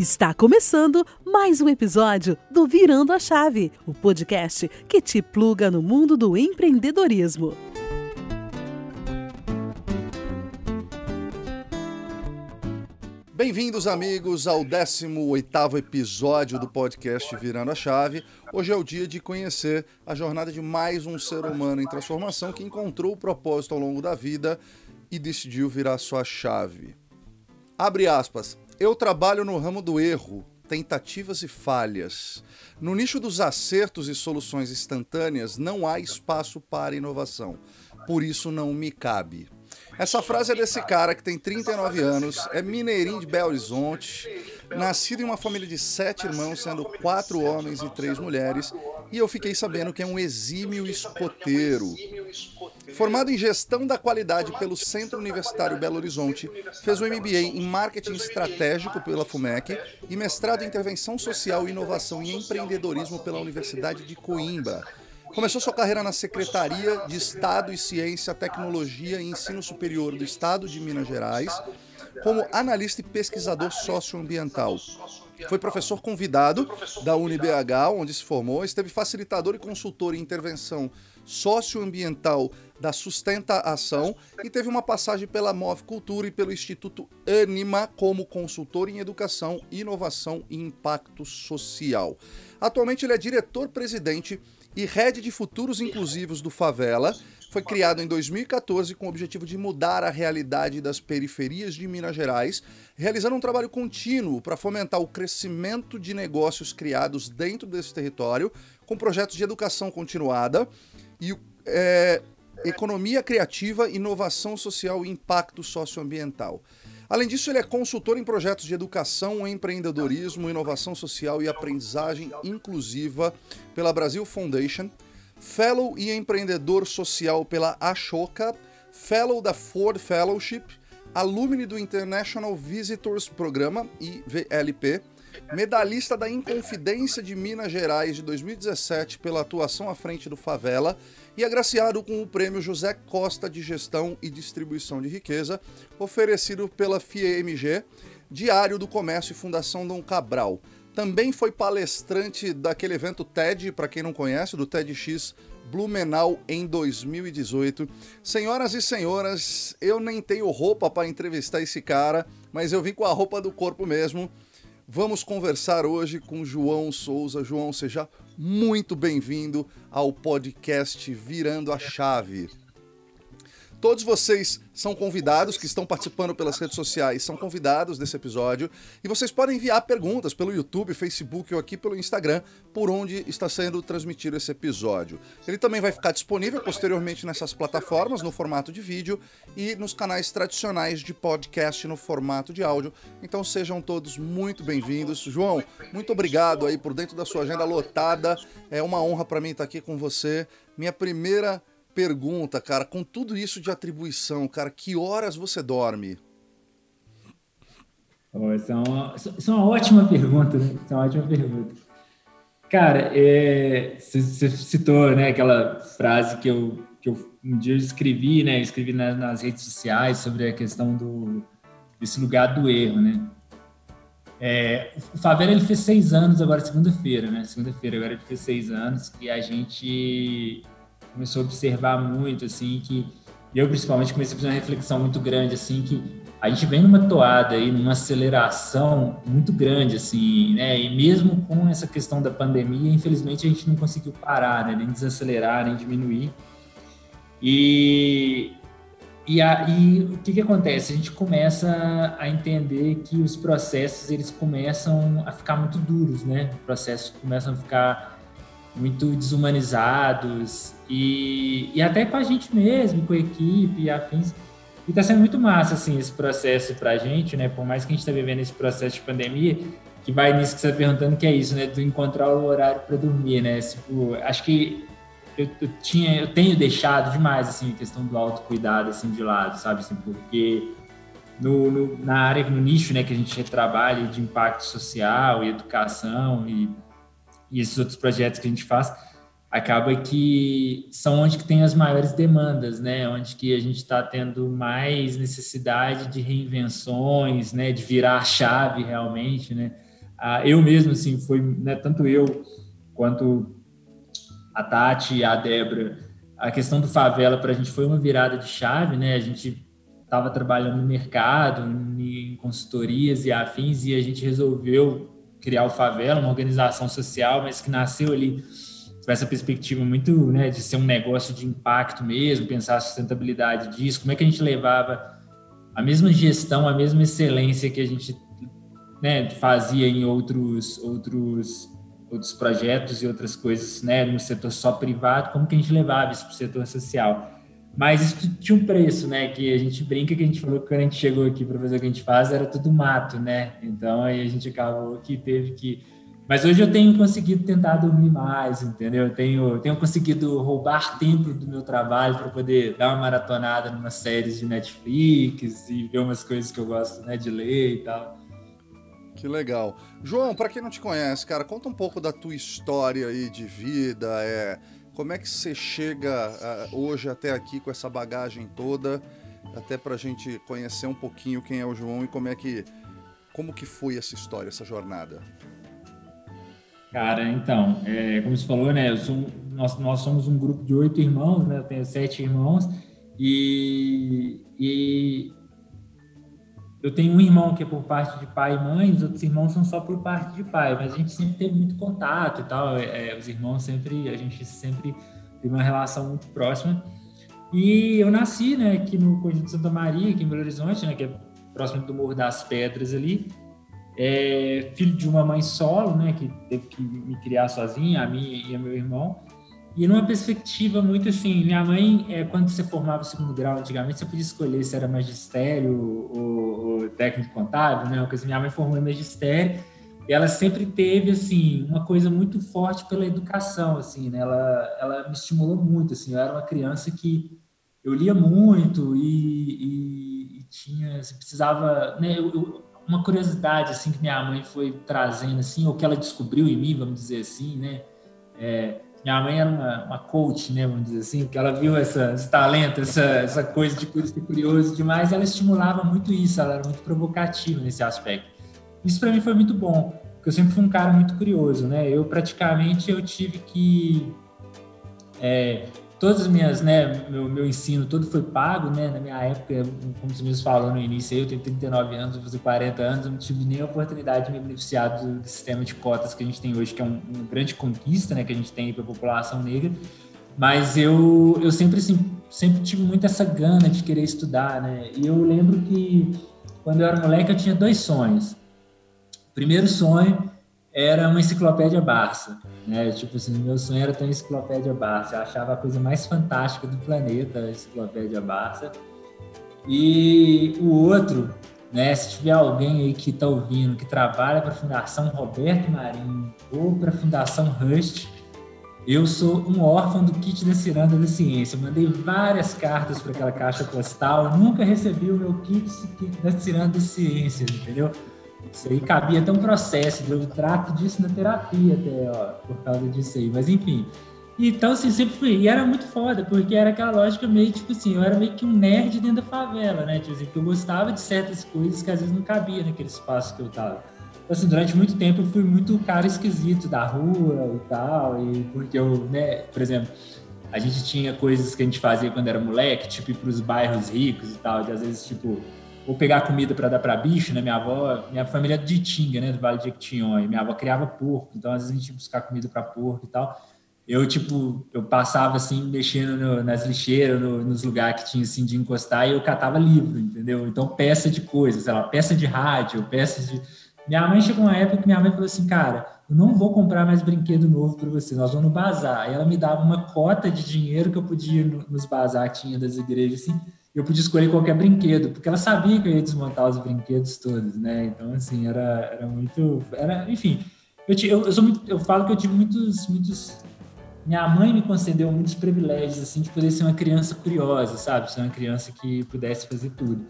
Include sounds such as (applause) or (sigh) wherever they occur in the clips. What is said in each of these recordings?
Está começando mais um episódio do Virando a Chave, o podcast que te pluga no mundo do empreendedorismo. Bem-vindos, amigos, ao 18º episódio do podcast Virando a Chave. Hoje é o dia de conhecer a jornada de mais um ser humano em transformação que encontrou o propósito ao longo da vida e decidiu virar sua chave. Abre aspas. Eu trabalho no ramo do erro, tentativas e falhas. No nicho dos acertos e soluções instantâneas não há espaço para inovação. Por isso não me cabe. Essa frase é desse cara que tem 39 anos, é mineirinho de Belo Horizonte, nascido em uma família de sete irmãos, sendo quatro homens e três mulheres, e eu fiquei sabendo que é um exímio escoteiro. Formado em gestão da qualidade pelo Centro Universitário Belo Horizonte, fez o MBA em marketing estratégico pela FUMEC e mestrado em intervenção social, inovação e empreendedorismo pela Universidade de Coimbra. Começou sua carreira na Secretaria de Estado e Ciência, Tecnologia e Ensino Superior do Estado de Minas Gerais, como analista e pesquisador socioambiental. Foi professor convidado da UniBH, onde se formou, esteve facilitador e consultor em intervenção socioambiental da Sustenta Ação e teve uma passagem pela Move Cultura e pelo Instituto Anima como consultor em educação, inovação e impacto social. Atualmente ele é diretor-presidente e Rede de Futuros Inclusivos do Favela. Foi criado em 2014 com o objetivo de mudar a realidade das periferias de Minas Gerais, realizando um trabalho contínuo para fomentar o crescimento de negócios criados dentro desse território, com projetos de educação continuada e é, economia criativa, inovação social e impacto socioambiental. Além disso, ele é consultor em projetos de educação, empreendedorismo, inovação social e aprendizagem inclusiva pela Brasil Foundation, fellow e empreendedor social pela Ashoka, fellow da Ford Fellowship, alumni do International Visitors Programa, IVLP, medalhista da Inconfidência de Minas Gerais de 2017 pela atuação à frente do Favela e agraciado com o prêmio José Costa de Gestão e Distribuição de Riqueza, oferecido pela FIEMG, Diário do Comércio e Fundação Dom Cabral. Também foi palestrante daquele evento TED, para quem não conhece, do TEDx Blumenau em 2018. Senhoras e senhores, eu nem tenho roupa para entrevistar esse cara, mas eu vim com a roupa do corpo mesmo. Vamos conversar hoje com João Souza. João, seja muito bem-vindo ao podcast Virando a Chave. Todos vocês são convidados que estão participando pelas redes sociais, são convidados desse episódio e vocês podem enviar perguntas pelo YouTube, Facebook ou aqui pelo Instagram, por onde está sendo transmitido esse episódio. Ele também vai ficar disponível posteriormente nessas plataformas no formato de vídeo e nos canais tradicionais de podcast no formato de áudio. Então sejam todos muito bem-vindos. João, muito obrigado aí por dentro da sua agenda lotada. É uma honra para mim estar aqui com você. Minha primeira pergunta, cara, com tudo isso de atribuição, cara, que horas você dorme? Oh, essa, é uma, é uma ótima pergunta, né? É uma ótima pergunta. Cara, é, você, citou né, aquela frase que eu, que eu um dia escrevi, né? Escrevi nas, nas redes sociais sobre a questão do, desse lugar do erro, né? É, o Favela ele fez seis anos agora, segunda-feira, né? Segunda-feira agora ele fez seis anos e a gente começou a observar muito, assim, que eu principalmente comecei a fazer uma reflexão muito grande, assim, que a gente vem numa toada aí, numa aceleração muito grande, assim, né? E mesmo com essa questão da pandemia, infelizmente a gente não conseguiu parar, né? Nem desacelerar, nem diminuir. E, e, aí, o que, que acontece? A gente começa a entender que os processos eles começam a ficar muito duros, né? Os processos começam a ficar muito desumanizados e, e até com a gente mesmo, com a equipe e afins. E está sendo muito massa, assim, esse processo para a gente, né? Por mais que a gente está vivendo esse processo de pandemia, que vai nisso que você está perguntando, que é isso, né? Do encontrar o horário para dormir, né? Tipo, acho que eu, eu, tinha, eu tenho deixado demais, assim, a questão do autocuidado, assim, de lado, sabe? Assim, porque no, no, na área, no nicho, né, que a gente trabalha de impacto social e educação e e esses outros projetos que a gente faz, acaba que são onde que tem as maiores demandas, né? Onde que a gente está tendo mais necessidade de reinvenções, né? De virar a chave realmente, né? ah, eu mesmo, assim, foi, né, tanto eu quanto a Tati a Débora, a questão do favela para a gente foi uma virada de chave, né? A gente estava trabalhando no mercado, em consultorias e afins, e a gente resolveu criar o Favela, uma organização social, mas que nasceu ali com essa perspectiva muito né, de ser um negócio de impacto mesmo, pensar a sustentabilidade disso, como é que a gente levava a mesma gestão, a mesma excelência que a gente né, fazia em outros, outros, outros projetos e outras coisas né, no setor só privado, como que a gente levava isso para o setor social. Mas isso tinha um preço, né? Que a gente brinca que a gente falou que quando a gente chegou aqui para fazer o que a gente faz era tudo mato, né? Então aí a gente acabou que teve que. Mas hoje eu tenho conseguido tentar dormir mais, entendeu? Eu tenho, tenho conseguido roubar tempo do meu trabalho para poder dar uma maratonada em umas séries de Netflix e ver umas coisas que eu gosto né, de ler e tal. Que legal. João, para quem não te conhece, cara, conta um pouco da tua história aí de vida, é como é que você chega uh, hoje até aqui com essa bagagem toda, até para a gente conhecer um pouquinho quem é o João e como é que, como que foi essa história, essa jornada? Cara, então, é, como você falou, né? Sou, nós, nós somos um grupo de oito irmãos, né? Eu tenho sete irmãos e, e eu tenho um irmão que é por parte de pai e mãe, os outros irmãos são só por parte de pai, mas a gente sempre teve muito contato e tal. É, os irmãos sempre, a gente sempre teve uma relação muito próxima. E eu nasci, né, aqui no Conjunto Santa Maria, aqui em Belo Horizonte, né, que é próximo do Morro das Pedras ali. É, filho de uma mãe solo, né, que teve que me criar sozinha, a mim e a meu irmão. E numa perspectiva muito assim, minha mãe, é, quando você formava o segundo grau antigamente, você podia escolher se era magistério ou, ou técnico contábil, né? Porque minha mãe formou em magistério e ela sempre teve assim uma coisa muito forte pela educação, assim, né? Ela, ela me estimulou muito, assim. Eu era uma criança que eu lia muito e, e, e tinha, você precisava, né? Eu, eu, uma curiosidade assim que minha mãe foi trazendo assim, ou que ela descobriu em mim, vamos dizer assim, né? É, minha mãe era uma, uma coach, né, vamos dizer assim, porque ela viu essa, esse talento, essa, essa coisa de ser curioso demais, ela estimulava muito isso, ela era muito provocativa nesse aspecto. Isso para mim foi muito bom, porque eu sempre fui um cara muito curioso, né? Eu praticamente eu tive que é, todas as minhas, né, meu, meu ensino todo foi pago, né, na minha época, como você mesmo falou no início, eu tenho 39 anos, vou fazer 40 anos, eu não tive nem a oportunidade de me beneficiar do, sistema de cotas que a gente tem hoje, que é um, uma grande conquista, né, que a gente tem para a população negra, mas eu, eu sempre, assim, sempre tive muito essa gana de querer estudar, né, e eu lembro que quando eu era moleque eu tinha dois sonhos. O primeiro sonho era uma enciclopédia Barça, né? Tipo assim, meu sonho era ter uma enciclopédia Barça. Eu achava a coisa mais fantástica do planeta a enciclopédia Barça. E o outro, né? Se tiver alguém aí que está ouvindo, que trabalha para a Fundação Roberto Marinho ou para a Fundação Rust, eu sou um órfão do kit da Ciranda da Ciência. Eu mandei várias cartas para aquela caixa postal, nunca recebi o meu kit da Ciranda da Ciência, entendeu? Isso aí cabia até um processo, eu trato disso na terapia até, ó, por causa disso aí. Mas enfim. Então, assim, sempre fui. E era muito foda, porque era aquela lógica meio, tipo assim, eu era meio que um nerd dentro da favela, né? Tipo assim, porque eu gostava de certas coisas que às vezes não cabia naquele espaço que eu tava. Então, assim, durante muito tempo eu fui muito cara esquisito da rua e tal, e porque eu, né, por exemplo, a gente tinha coisas que a gente fazia quando era moleque, tipo ir pros bairros ricos e tal, de às vezes, tipo, ou pegar comida para dar para bicho, né? Minha avó, minha família é de Tinga, né? Do Vale de Equitinhonha. Minha avó criava porco, então às vezes a gente ia buscar comida para porco e tal. Eu, tipo, eu passava assim, mexendo no, nas lixeiras, no, nos lugares que tinha assim de encostar e eu catava livro, entendeu? Então, peça de coisas, sei lá, peça de rádio, peças de. Minha mãe chegou uma época que minha mãe falou assim, cara, eu não vou comprar mais brinquedo novo para você, nós vamos no bazar. Aí ela me dava uma cota de dinheiro que eu podia nos bazar que tinha das igrejas, assim, eu podia escolher qualquer brinquedo, porque ela sabia que eu ia desmontar os brinquedos todos, né? Então, assim, era, era muito. Era, enfim, eu, eu, eu, muito, eu falo que eu tive muitos, muitos. Minha mãe me concedeu muitos privilégios, assim, de poder ser uma criança curiosa, sabe? Ser uma criança que pudesse fazer tudo.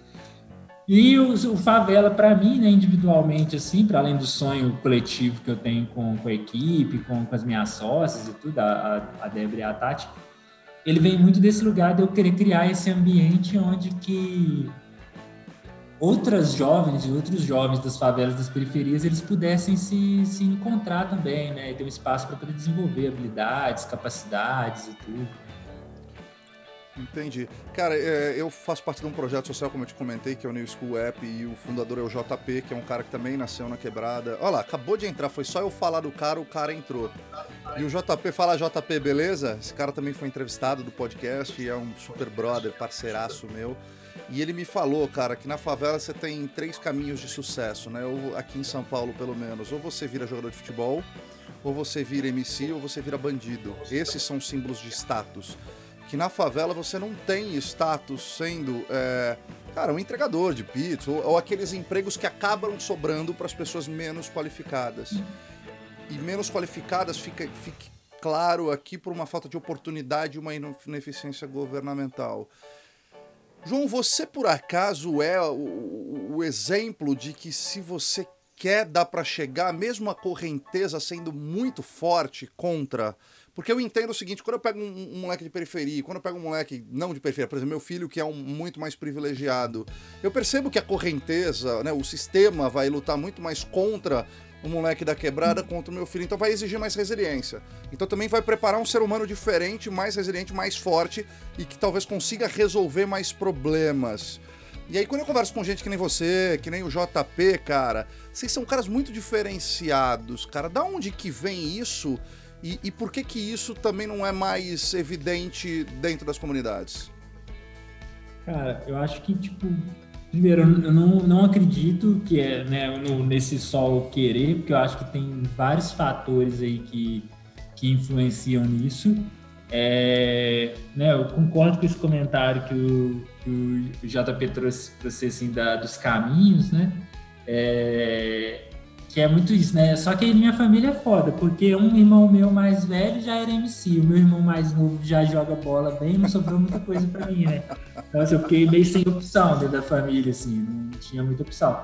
E o, o Favela, para mim, né, individualmente, assim, para além do sonho coletivo que eu tenho com, com a equipe, com, com as minhas sócias e tudo, a, a Débora e a Tati, ele vem muito desse lugar de eu querer criar esse ambiente onde que outras jovens e outros jovens das favelas das periferias eles pudessem se, se encontrar também, né? E ter um espaço para poder desenvolver habilidades, capacidades e tudo. Entendi. Cara, é, eu faço parte de um projeto social, como eu te comentei, que é o New School App, e o fundador é o JP, que é um cara que também nasceu na quebrada. Olha lá, acabou de entrar, foi só eu falar do cara, o cara entrou. E o JP, fala JP, beleza? Esse cara também foi entrevistado do podcast e é um super brother, parceiraço meu. E ele me falou, cara, que na favela você tem três caminhos de sucesso, né? Ou aqui em São Paulo, pelo menos. Ou você vira jogador de futebol, ou você vira MC, ou você vira bandido. Esses são símbolos de status que na favela você não tem status sendo, é, cara, um entregador de pizza ou, ou aqueles empregos que acabam sobrando para as pessoas menos qualificadas. E menos qualificadas fica, fique claro aqui por uma falta de oportunidade e uma ineficiência governamental. João, você por acaso é o, o exemplo de que se você quer dá para chegar, mesmo a correnteza sendo muito forte contra porque eu entendo o seguinte, quando eu pego um, um, moleque de periferia, quando eu pego um moleque não de periferia, por exemplo, meu filho que é um muito mais privilegiado, eu percebo que a correnteza, né, o sistema vai lutar muito mais contra o moleque da quebrada contra o meu filho, então vai exigir mais resiliência. Então também vai preparar um ser humano diferente, mais resiliente, mais forte e que talvez consiga resolver mais problemas. E aí, quando eu converso com gente que nem você, que nem o JP, cara, vocês são caras muito diferenciados, cara. Da onde que vem isso? E, e por que que isso também não é mais evidente dentro das comunidades? Cara, eu acho que, tipo, primeiro, eu não, não acredito que é né, no, nesse só querer, porque eu acho que tem vários fatores aí que, que influenciam nisso. É, né, eu concordo com esse comentário que o, que o JP trouxe para você, assim, da, dos caminhos, né? É, que é muito isso, né? Só que minha família é foda, porque um irmão meu mais velho já era MC, o meu irmão mais novo já joga bola bem, não sobrou muita coisa para mim, né? Então, assim, eu fiquei meio sem opção dentro da família, assim, não tinha muita opção.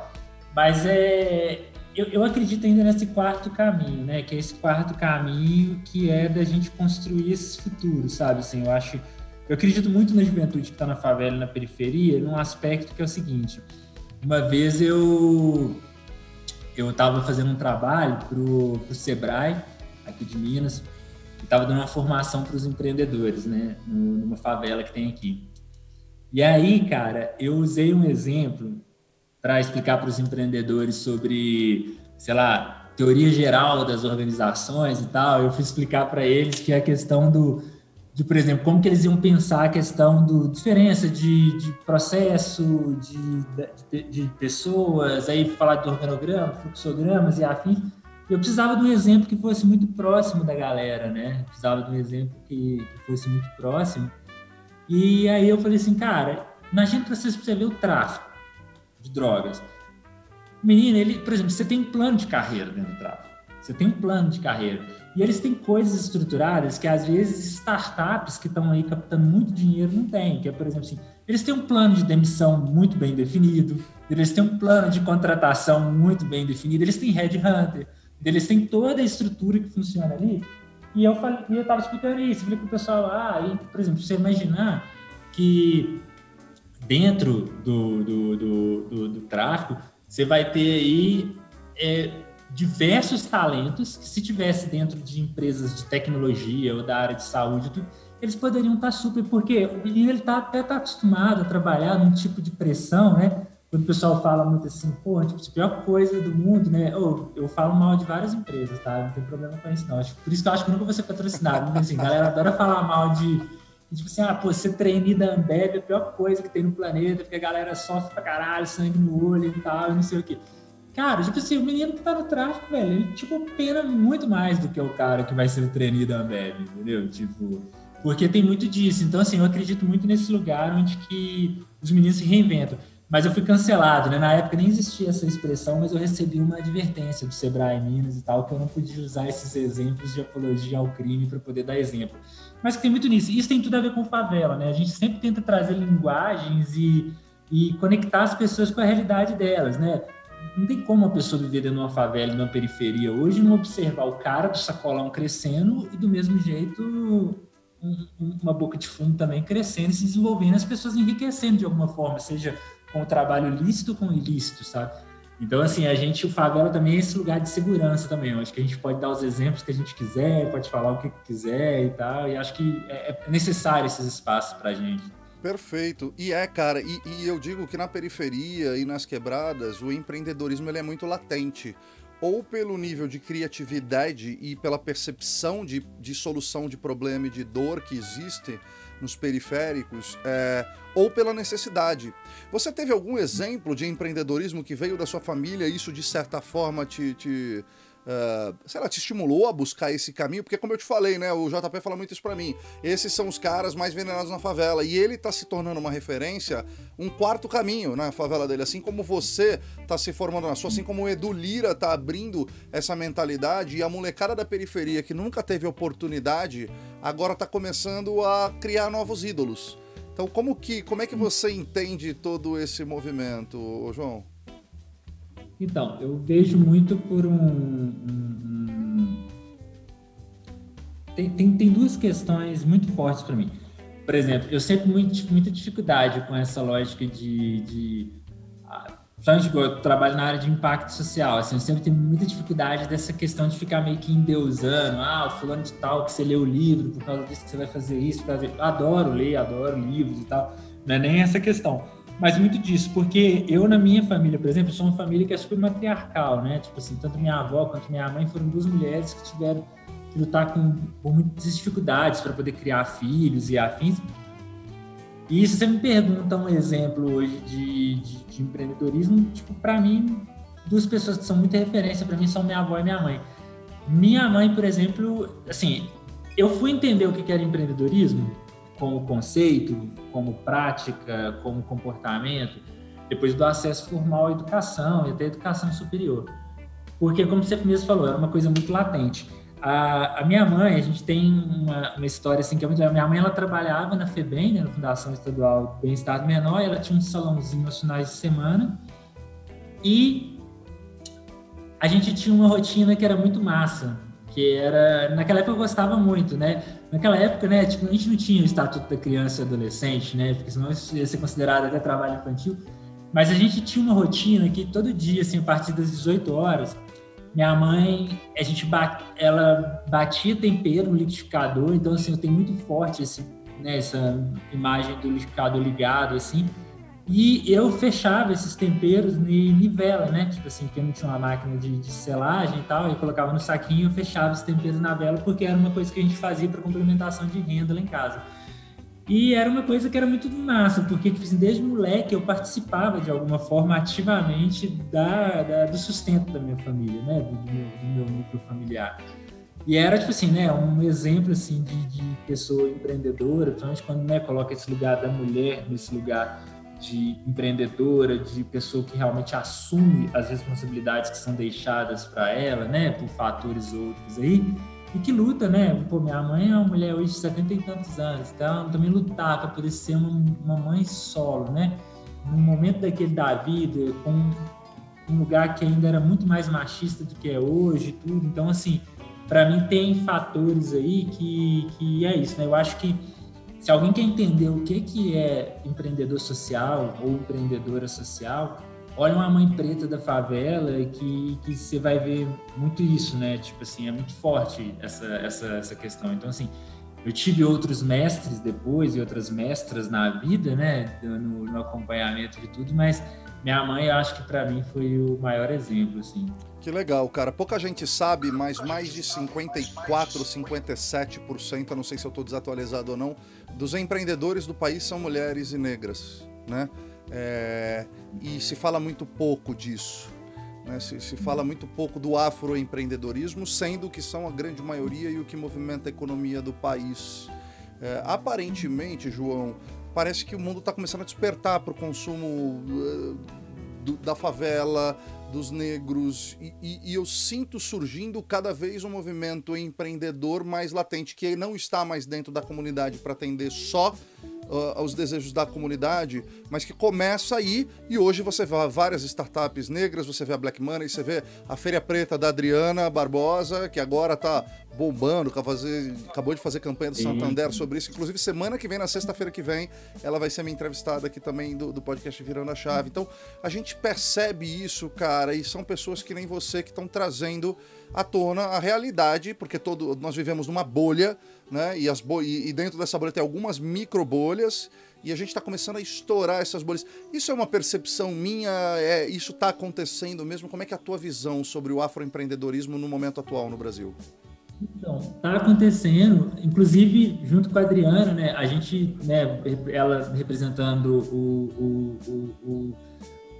Mas é, eu, eu acredito ainda nesse quarto caminho, né? Que é esse quarto caminho que é da gente construir esses futuros, sabe? Assim, eu acho. Eu acredito muito na juventude que está na favela na periferia, num aspecto que é o seguinte. Uma vez eu eu estava fazendo um trabalho para o Sebrae, aqui de Minas, e estava dando uma formação para os empreendedores, né, numa favela que tem aqui. E aí, cara, eu usei um exemplo para explicar para os empreendedores sobre, sei lá, teoria geral das organizações e tal. Eu fui explicar para eles que a questão do de, por exemplo, como que eles iam pensar a questão do diferença de, de processo, de, de, de, pessoas, aí falar do organograma, fluxogramas e afins. Eu precisava de um exemplo que fosse muito próximo da galera, né? precisava de um exemplo que, que fosse muito próximo. E aí eu falei assim, cara, imagina para vocês você ver o tráfico de drogas. Menino, ele, por exemplo, você tem um plano de carreira dentro do tráfico. Você tem um plano de carreira. E eles têm coisas estruturadas que, às vezes, startups que estão aí captando muito dinheiro não têm. Que é, por exemplo, assim, eles têm um plano de demissão muito bem definido, eles têm um plano de contratação muito bem definido, eles têm headhunter, eles têm toda a estrutura que funciona ali. E eu falei, eu estava explicando isso, falei para o pessoal, ah, e, por exemplo, você imaginar que dentro do, do, do, do, do tráfico, você vai ter aí é, diversos talentos que se tivesse dentro de empresas de tecnologia ou da área de saúde, eles poderiam estar super, porque o menino ele tá, até está acostumado a trabalhar num tipo de pressão, né? Quando o pessoal fala muito assim, pô, tipo, a pior coisa do mundo, né? Oh, eu falo mal de várias empresas, tá? Não tem problema com isso, não. Por isso que eu acho que nunca vou ser patrocinado. Porque, assim, a galera adora falar mal de, tipo assim, ah, pô, ser trainee da Ambev é a pior coisa que tem no planeta, porque a galera sofre pra caralho, sangue no olho e tal, e não sei o quê. Cara, tipo assim, o menino que tá no tráfico, velho, ele, tipo, pena muito mais do que o cara que vai ser o trainee da Ambev, entendeu? Tipo, porque tem muito disso. Então, assim, eu acredito muito nesse lugar onde que os meninos se reinventam. Mas eu fui cancelado, né? Na época nem existia essa expressão, mas eu recebi uma advertência do Sebrae Minas e tal, que eu não podia usar esses exemplos de apologia ao crime para poder dar exemplo. Mas tem muito nisso. Isso tem tudo a ver com favela, né? A gente sempre tenta trazer linguagens e, e conectar as pessoas com a realidade delas, né? Não tem como uma pessoa viver dentro de uma favela, numa periferia hoje, não observar o cara do sacolão crescendo e do mesmo jeito um, uma boca de fundo também crescendo e se desenvolvendo, as pessoas enriquecendo de alguma forma, seja com o trabalho lícito com o ilícito, sabe? Então, assim, a gente, o favela também é esse lugar de segurança também. Eu acho que a gente pode dar os exemplos que a gente quiser, pode falar o que quiser e tal. E acho que é, é necessário esses espaços para a gente. Perfeito. E é, cara, e, e, eu digo que na periferia e nas quebradas, o empreendedorismo ele é muito latente. Ou pelo nível de criatividade e pela percepção de, de solução de problema e de dor que existe nos periféricos, é, ou pela necessidade. Você teve algum exemplo de empreendedorismo que veio da sua família e isso de certa forma te, te uh, sei lá, te estimulou a buscar esse caminho? Porque, como eu te falei, né? O JP fala muito isso pra mim. Esses são os caras mais venerados na favela. E ele tá se tornando uma referência, um quarto caminho na favela dele. Assim como você tá se formando na sua, assim como o Edu Lira tá abrindo essa mentalidade e a molecada da periferia que nunca teve oportunidade, agora tá começando a criar novos ídolos. Então, como que, como é que você entende todo esse movimento, João? Então, eu vejo muito por um. um, um... Tem, tem, tem, duas questões muito fortes para mim. Por exemplo, eu sempre muito, muita dificuldade com essa lógica de. de Principalmente eu trabalho na área de impacto social, assim, eu sempre tenho muita dificuldade dessa questão de ficar meio que endeusando, ah, o fulano de tal, que você lê o livro, por causa disso que você vai fazer isso, fazer... Eu adoro ler, adoro livros e tal, não é nem essa questão mas muito disso, porque eu na minha família, por exemplo, sou uma família que é super matriarcal, né? Tipo assim, tanto minha avó quanto minha mãe foram duas mulheres que tiveram que lutar com, com muitas dificuldades para poder criar filhos e afins. E se você me pergunta um exemplo hoje de, de, de empreendedorismo, tipo, para mim, duas pessoas que são muita referência para mim são minha avó e minha mãe. Minha mãe, por exemplo, assim, eu fui entender o que era empreendedorismo como conceito, como prática, como comportamento, depois do acesso formal à educação e até à educação superior. Porque, como você mesmo falou, era uma coisa muito latente. A, a minha mãe, a gente tem uma, uma, história assim que é muito legal. Minha mãe, ela trabalhava na FEBEM, né, na Fundação Estadual do Bem-Estar Menor, ela tinha um salãozinho aos finais de semana e a gente tinha uma rotina que era muito massa que era naquela época eu gostava muito, né? Naquela época, né, tipo, a gente não tinha o estatuto da criança e adolescente, né? Porque senão isso ia ser considerado até trabalho infantil. Mas a gente tinha uma rotina que todo dia, assim, a partir das 18 horas, minha mãe, a gente ela batia tempero no liquidificador, então assim, eu tenho muito forte esse, né, essa imagem do liquidificador ligado assim. E eu fechava esses temperos em vela, né? Tipo assim, que não tinha uma máquina de, de selagem e tal, eu colocava no saquinho e fechava os temperos na vela, porque era uma coisa que a gente fazia para complementação de renda lá em casa. E era uma coisa que era muito massa, porque tipo assim, desde moleque eu participava de alguma forma ativamente da, da do sustento da minha família, né? Do, do, meu, do, meu, núcleo familiar. E era, tipo assim, né, um exemplo, assim, de, de pessoa empreendedora, principalmente quando, né, coloca esse lugar da mulher nesse lugar de empreendedora, de pessoa que realmente assume as responsabilidades que são deixadas para ela, né, por fatores outros aí, e que luta, né? Pô, minha mãe é uma mulher hoje de 70 e tantos anos, então também lutar para poder ser uma, uma mãe solo, né? Num momento daquele da vida, com um lugar que ainda era muito mais machista do que é hoje, tudo. Então, assim, para mim tem fatores aí que, que é isso, né? Eu acho que se alguém quer entender o que, que é empreendedor social ou empreendedora social, olha uma mãe preta da favela que, que você vai ver muito isso, né? Tipo assim, é muito forte essa, essa, essa questão. Então, assim, eu tive outros mestres depois e outras mestras na vida, né? No, no acompanhamento de tudo, mas minha mãe, eu acho que para mim foi o maior exemplo, assim. Que legal, cara. Pouca gente sabe, mas mais de 54, 57%, eu não sei se eu estou desatualizado ou não, dos empreendedores do país são mulheres e negras, né? É, e se fala muito pouco disso. Né? Se, se fala muito pouco do afroempreendedorismo, sendo que são a grande maioria e o que movimenta a economia do país. É, aparentemente, João, parece que o mundo está começando a despertar para o consumo uh, do, da favela, dos negros, e, e, e, eu sinto surgindo cada vez um movimento empreendedor mais latente, que não está mais dentro da comunidade para atender só aos desejos da comunidade, mas que começa aí e hoje você vê várias startups negras, você vê a Black Money, você vê a Feira Preta da Adriana Barbosa, que agora está bombando, acabou de fazer campanha do Santander sobre isso. Inclusive, semana que vem, na sexta-feira que vem, ela vai ser minha entrevistada aqui também do, do podcast Virando a Chave. Então, a gente percebe isso, cara, e são pessoas que nem você que estão trazendo à tona a realidade, porque todo, nós vivemos numa bolha, né? E, as bo e, e dentro dessa bolha tem algumas micro bolhas e a gente está começando a estourar essas bolhas. Isso é uma percepção minha? É, isso está acontecendo mesmo? Como é que é a tua visão sobre o afroempreendedorismo no momento atual no Brasil? Então, está acontecendo, inclusive junto com a Adriana, né? A gente, né, ela representando o, o, o, o,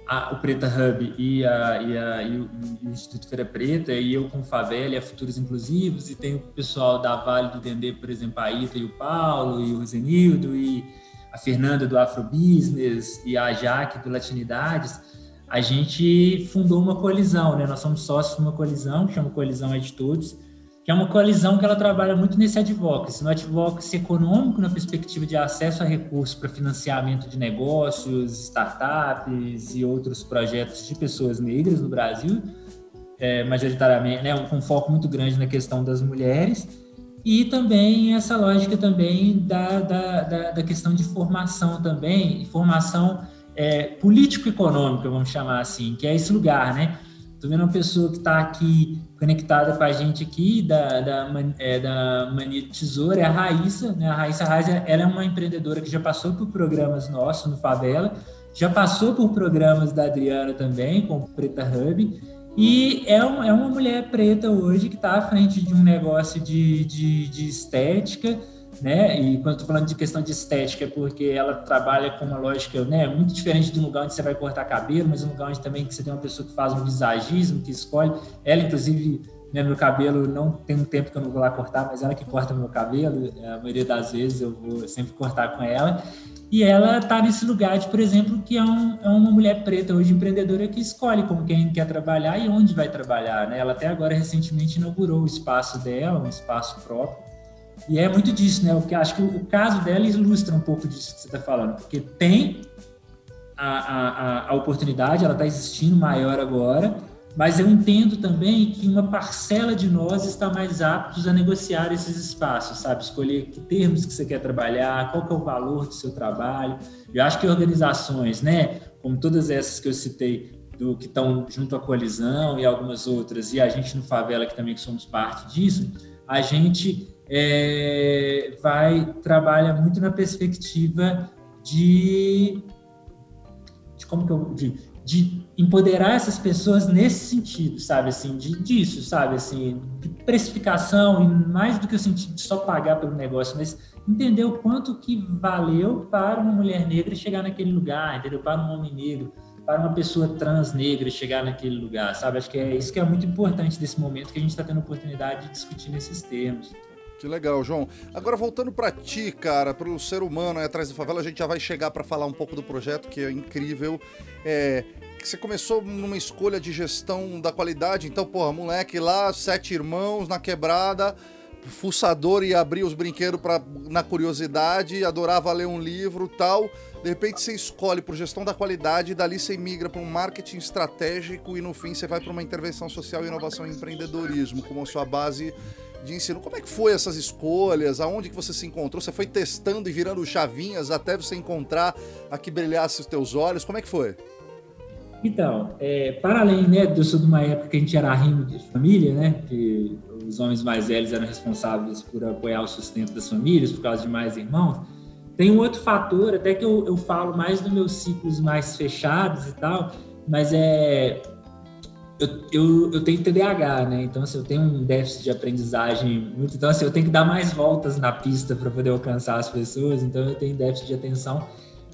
a, o Preta Hub e, a, e, a, e, o, e, o, Instituto Feira Preta, e eu com Favela e a Futuros Inclusivos, e tem o pessoal da Vale do Dendê, por exemplo, a Ita e o Paulo, e o Rosenildo, e a Fernanda do Afrobusiness, e a Jaque do Latinidades, a gente fundou uma colisão, né? Nós somos sócios de uma colisão, que chama Colisão é de Todos, que é uma coalizão que ela trabalha muito nesse advocacy, no advocacy econômico, na perspectiva de acesso a recursos para financiamento de negócios, startups e outros projetos de pessoas negras no Brasil, é, majoritariamente, né, com um foco muito grande na questão das mulheres, e também essa lógica também da, da, da, da questão de formação também, formação é, político-econômica, vamos chamar assim, que é esse lugar, né? Tô vendo uma pessoa que está aqui conectada com a gente aqui, da, da, é, da Mania de Tesoura, é a Raíssa, né? A Raíssa Reis, ela é uma empreendedora que já passou por programas nossos no Favela, já passou por programas da Adriana também, com o Preta Hub, e é, um, é uma mulher preta hoje que está à frente de um negócio de, de, de estética, né? E quando estou falando de questão de estética, é porque ela trabalha com uma lógica, né, muito diferente um lugar onde você vai cortar cabelo, mas um lugar onde também que você tem uma pessoa que faz um visagismo, que escolhe. Ela, inclusive, né, meu cabelo não tem um tempo que eu não vou lá cortar, mas ela que corta meu cabelo. A maioria das vezes eu vou sempre cortar com ela. E ela está nesse lugar de, por exemplo, que é, um, é, uma mulher preta hoje empreendedora que escolhe com quem quer trabalhar e onde vai trabalhar. Né? Ela até agora recentemente inaugurou o espaço dela, um espaço próprio e é muito disso, né? Que acho que o, caso dela ilustra um pouco disso que você está falando, porque tem a, a, a oportunidade, ela está existindo maior agora, mas eu entendo também que uma parcela de nós está mais aptos a negociar esses espaços, sabe? Escolher que termos que você quer trabalhar, qual que é o valor do seu trabalho. Eu acho que organizações, né, como todas essas que eu citei, do que estão junto à coalizão e algumas outras, e a gente no Favela que também somos parte disso, a gente é, vai trabalha muito na perspectiva de, de como que eu de, de empoderar essas pessoas nesse sentido, sabe assim, de disso, sabe assim, de precificação e mais do que o sentido de só pagar pelo negócio, mas entender o quanto que valeu para uma mulher negra chegar naquele lugar, entendeu? Para um homem negro, para uma pessoa trans negra chegar naquele lugar, sabe? Acho que é isso que é muito importante desse momento que a gente está tendo a oportunidade de discutir nesses termos. Que legal, João. Agora voltando para ti, cara, para o ser humano aí atrás da favela, a gente já vai chegar para falar um pouco do projeto que é incrível. É, você começou numa escolha de gestão da qualidade, então, porra, moleque lá, sete irmãos na quebrada, fuçador e abrir os brinquedos pra, na curiosidade, adorava ler um livro tal. De repente você escolhe por gestão da qualidade, e dali você migra para um marketing estratégico e no fim você vai para uma intervenção social, inovação e empreendedorismo como a sua base de ensino. Como é que foi essas escolhas? Aonde que você se encontrou? Você foi testando e virando chavinhas até você encontrar a que brilhasse os teus olhos? Como é que foi? Então, é, para além né, eu sou de uma época que a gente era rimo de família, né, que os homens mais velhos eram responsáveis por apoiar o sustento das famílias por causa de mais irmãos, tem um outro fator, até que eu, eu falo mais nos meus ciclos mais fechados e tal, mas é eu, eu, eu tenho TDAH, né? Então, assim, eu tenho um déficit de aprendizagem muito. Então, assim, eu tenho que dar mais voltas na pista para poder alcançar as pessoas. Então, eu tenho déficit de atenção.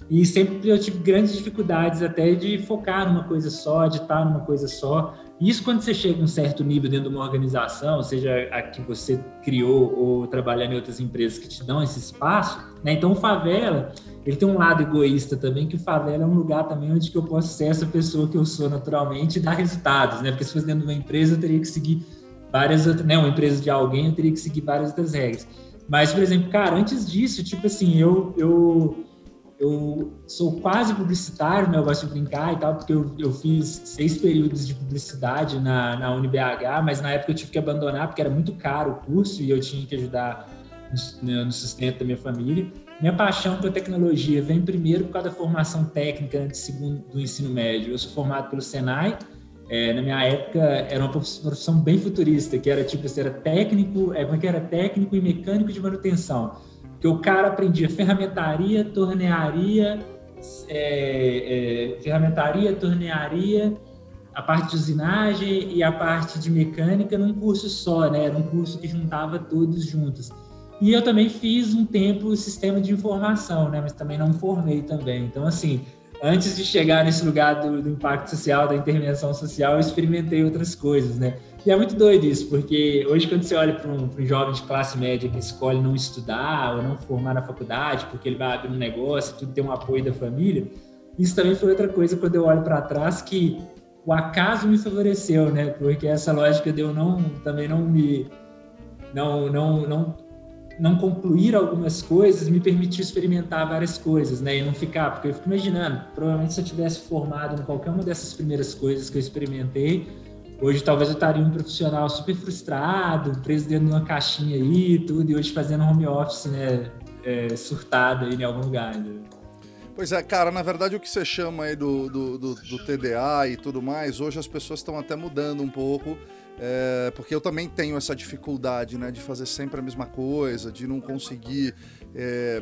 E sempre eu tive grandes dificuldades até de focar numa coisa só, de estar numa coisa só. Isso quando você chega a um certo nível dentro de uma organização, seja a que você criou ou trabalhar em outras empresas que te dão esse espaço, né? Então, o favela, ele tem um lado egoísta também, que o favela é um lugar também onde que eu posso ser essa pessoa que eu sou naturalmente e dar resultados, né? Porque se fosse dentro de uma empresa, eu teria que seguir várias outras, né? Uma empresa de alguém, eu teria que seguir várias outras regras. Mas, por exemplo, cara, antes disso, tipo assim, eu, eu eu sou quase publicitário, né? Eu gosto de brincar e tal, porque eu, eu fiz seis períodos de publicidade na, na UniBH, mas na época eu tive que abandonar porque era muito caro o curso e eu tinha que ajudar no, no sustento da minha família. Minha paixão pela tecnologia vem primeiro por causa da formação técnica antes segundo do ensino médio. Eu sou formado pelo Senai. É, na minha época era uma profissão bem futurista, que era tipo, você era técnico, é, como é que era técnico e mecânico de manutenção que o cara aprendia ferramentaria, tornearia, é, é, ferramentaria, tornearia, a parte de usinagem e a parte de mecânica num curso só, né? Era um curso que juntava todos juntos. E eu também fiz um tempo sistema de informação, né? Mas também não formei também. Então, assim, antes de chegar nesse lugar do, do impacto social, da intervenção social, eu experimentei outras coisas, né? E é muito doido isso, porque hoje quando você olha para um, um, jovem de classe média que escolhe não estudar ou não formar na faculdade, porque ele vai abrir um negócio, tudo tem um apoio da família, isso também foi outra coisa quando eu olho para trás que o acaso me favoreceu, né? Porque essa lógica de eu não também não me não não não não concluir algumas coisas me permitiu experimentar várias coisas, né? E não ficar, porque eu fico imaginando, provavelmente se eu tivesse formado em qualquer uma dessas primeiras coisas que eu experimentei, Hoje talvez eu estaria um profissional super frustrado, preso dentro de uma caixinha aí tudo, e hoje fazendo home office, né, é, surtado aí em algum lugar. Né? Pois é, cara, na verdade o que você chama aí do, do, do, do TDA e tudo mais, hoje as pessoas estão até mudando um pouco, é, porque eu também tenho essa dificuldade, né, de fazer sempre a mesma coisa, de não conseguir é,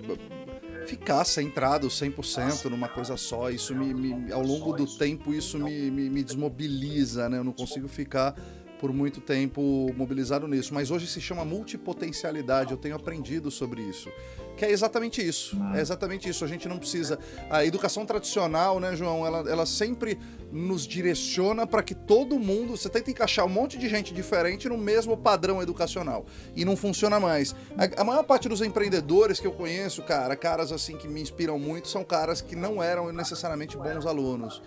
ficar centrado 100% numa coisa só. Isso me, me, ao longo do tempo isso me, me, me desmobiliza, né? Eu não consigo ficar por muito tempo mobilizado nisso, mas hoje se chama multipotencialidade, eu tenho aprendido sobre isso. Que é exatamente isso. É exatamente isso. A gente não precisa. A educação tradicional, né, João, ela, ela sempre nos direciona para que todo mundo. Você tenta encaixar um monte de gente diferente no mesmo padrão educacional. E não funciona mais. A, a maior parte dos empreendedores que eu conheço, cara, caras assim que me inspiram muito, são caras que não eram necessariamente bons alunos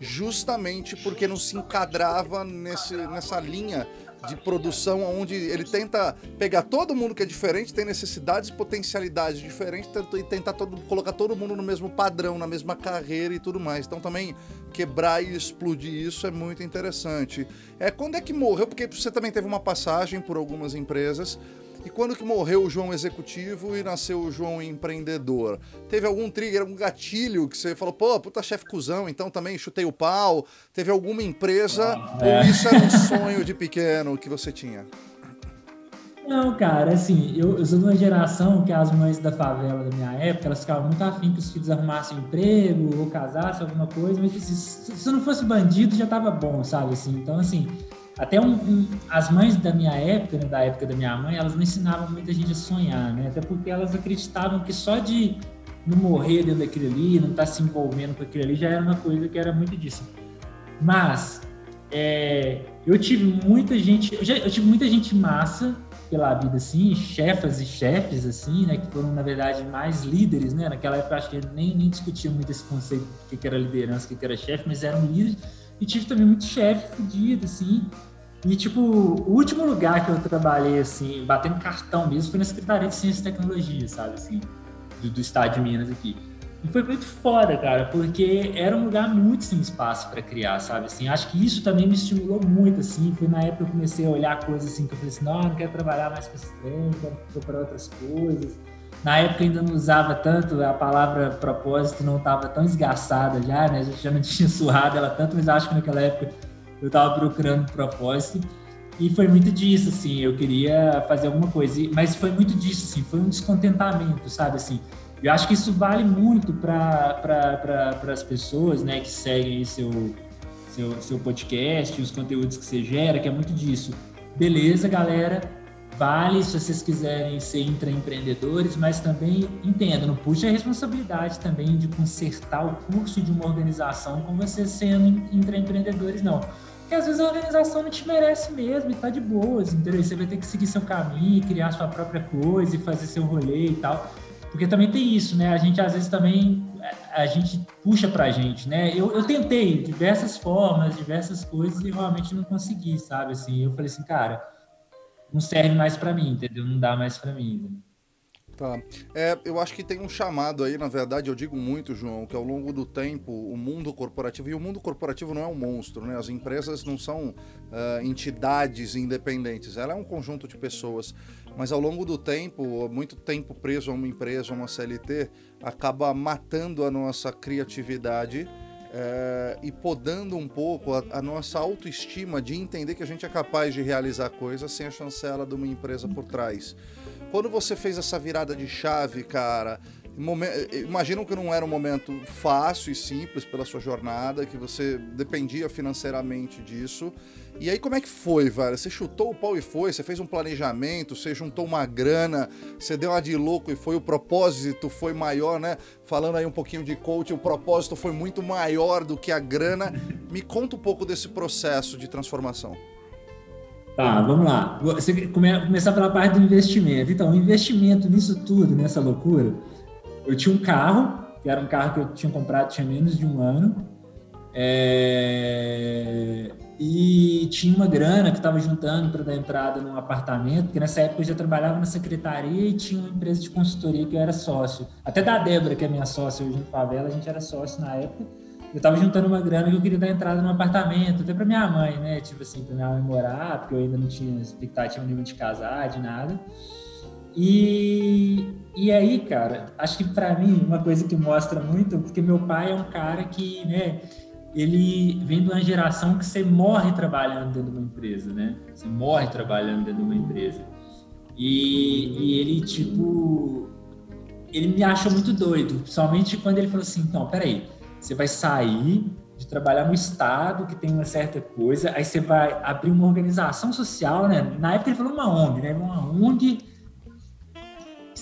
justamente porque não se encadrava nesse, nessa linha de produção onde ele tenta pegar todo mundo que é diferente, tem necessidades potencialidades diferentes e tentar todo, colocar todo mundo no mesmo padrão, na mesma carreira e tudo mais. Então também quebrar e explodir isso é muito interessante. É quando é que morreu? Porque você também teve uma passagem por algumas empresas. E quando que morreu o João executivo e nasceu o João empreendedor? Teve algum trigger, algum gatilho que você falou, pô, puta chefe cuzão, então também chutei o pau? Teve alguma empresa ah, é. ou isso era um sonho de pequeno que você tinha? Não, cara, assim, eu, eu, sou de uma geração que as mães da favela da minha época, elas ficavam muito afim que os filhos arrumassem emprego ou casassem, alguma coisa, mas assim, se, se não fosse bandido já tava bom, sabe, assim, então, assim, até um, um, as mães da minha época, né, da época da minha mãe, elas não ensinavam muita gente a sonhar, né? Até porque elas acreditavam que só de não morrer dentro daquilo ali, não estar tá se envolvendo com aquilo ali, já era uma coisa que era muito disso. Mas é, eu tive muita gente, eu, já, eu, tive muita gente massa pela vida, assim, chefas e chefes, assim, né? Que foram, na verdade, mais líderes, né? Naquela época, acho que nem, nem discutiam muito esse conceito do que era liderança, o que era chefe, mas eram líderes e tive também muito chefe fodido, assim. E, tipo, o último lugar que eu trabalhei, assim, batendo cartão mesmo, foi na Secretaria de Ciência e Tecnologia, sabe, assim, do, do estado de Minas aqui. E foi muito foda, cara, porque era um lugar muito sem espaço para criar, sabe, assim. Acho que isso também me estimulou muito, assim. Foi na época que eu comecei a olhar coisas, assim, que eu falei assim, não, não quero trabalhar mais com esse trem, quero procurar outras coisas. Na época ainda não usava tanto, a palavra propósito não estava tão esgaçada já, né? A gente já não (laughs) tinha surrado ela tanto, mas acho que naquela época eu estava procurando propósito. E foi muito disso, assim, eu queria fazer alguma coisa. Mas foi muito disso, assim, foi um descontentamento, sabe, assim. Eu acho que isso vale muito para pra, as pessoas, né, que seguem seu, seu, seu podcast, os conteúdos que você gera, que é muito disso. Beleza, galera, vale se vocês quiserem ser intraempreendedores, mas também entenda, não puxe a responsabilidade também de consertar o curso de uma organização com vocês sendo intraempreendedores, não. Porque às vezes a organização não te merece mesmo e tá de boas, entendeu? Você vai ter que seguir seu caminho, criar sua própria coisa e fazer seu rolê e tal. Porque também tem isso, né? A gente às vezes também a gente puxa pra gente, né? Eu, eu tentei diversas formas, diversas coisas e realmente não consegui, sabe? Assim, eu falei assim, cara, não serve mais para mim, entendeu? Não dá mais para mim. Entendeu? Tá. É, eu acho que tem um chamado aí, na verdade, eu digo muito, João, que ao longo do tempo o mundo corporativo, e o mundo corporativo não é um monstro, né? As empresas não são uh, entidades independentes, ela é um conjunto de pessoas. Mas ao longo do tempo, muito tempo preso a uma empresa, a uma CLT, acaba matando a nossa criatividade. É, e podando um pouco a, a, nossa autoestima de entender que a gente é capaz de realizar coisas sem a chancela de uma empresa por trás. Quando você fez essa virada de chave, cara, Imagino que não era um momento fácil e simples pela sua jornada, que você dependia financeiramente disso. E aí, como é que foi, velho? Você chutou o pau e foi? Você fez um planejamento? Você juntou uma grana? Você deu uma de louco e foi? O propósito foi maior, né? Falando aí um pouquinho de coach, o propósito foi muito maior do que a grana. Me conta um pouco desse processo de transformação. Tá, vamos lá. Você come, começar pela parte do investimento. Então, investimento nisso tudo, nessa loucura, eu tinha um carro, que era um carro que eu tinha comprado tinha menos de um ano, é... e tinha uma grana que estava juntando para dar entrada num apartamento, porque nessa época eu já trabalhava na secretaria e tinha uma empresa de consultoria que eu era sócio. Até da Débora, que é minha sócia hoje no Favela, a gente era sócio na época eu tava juntando uma grana que eu queria dar entrada num apartamento, até pra minha mãe, né? Tipo assim, pra minha mãe morar, porque eu ainda não tinha expectativa nenhuma de casar, de nada. E, e aí, cara, acho que para mim, uma coisa que mostra muito, porque meu pai é um cara que, né, ele vem de uma geração que você morre trabalhando dentro de uma empresa, né? Você morre trabalhando dentro de uma empresa. E, e ele, tipo, ele me acha muito doido, principalmente quando ele falou assim: então, peraí você vai sair de trabalhar no Estado, que tem uma certa coisa, aí você vai abrir uma organização social, né? Na época ele falou uma ONG, né? Uma ONG.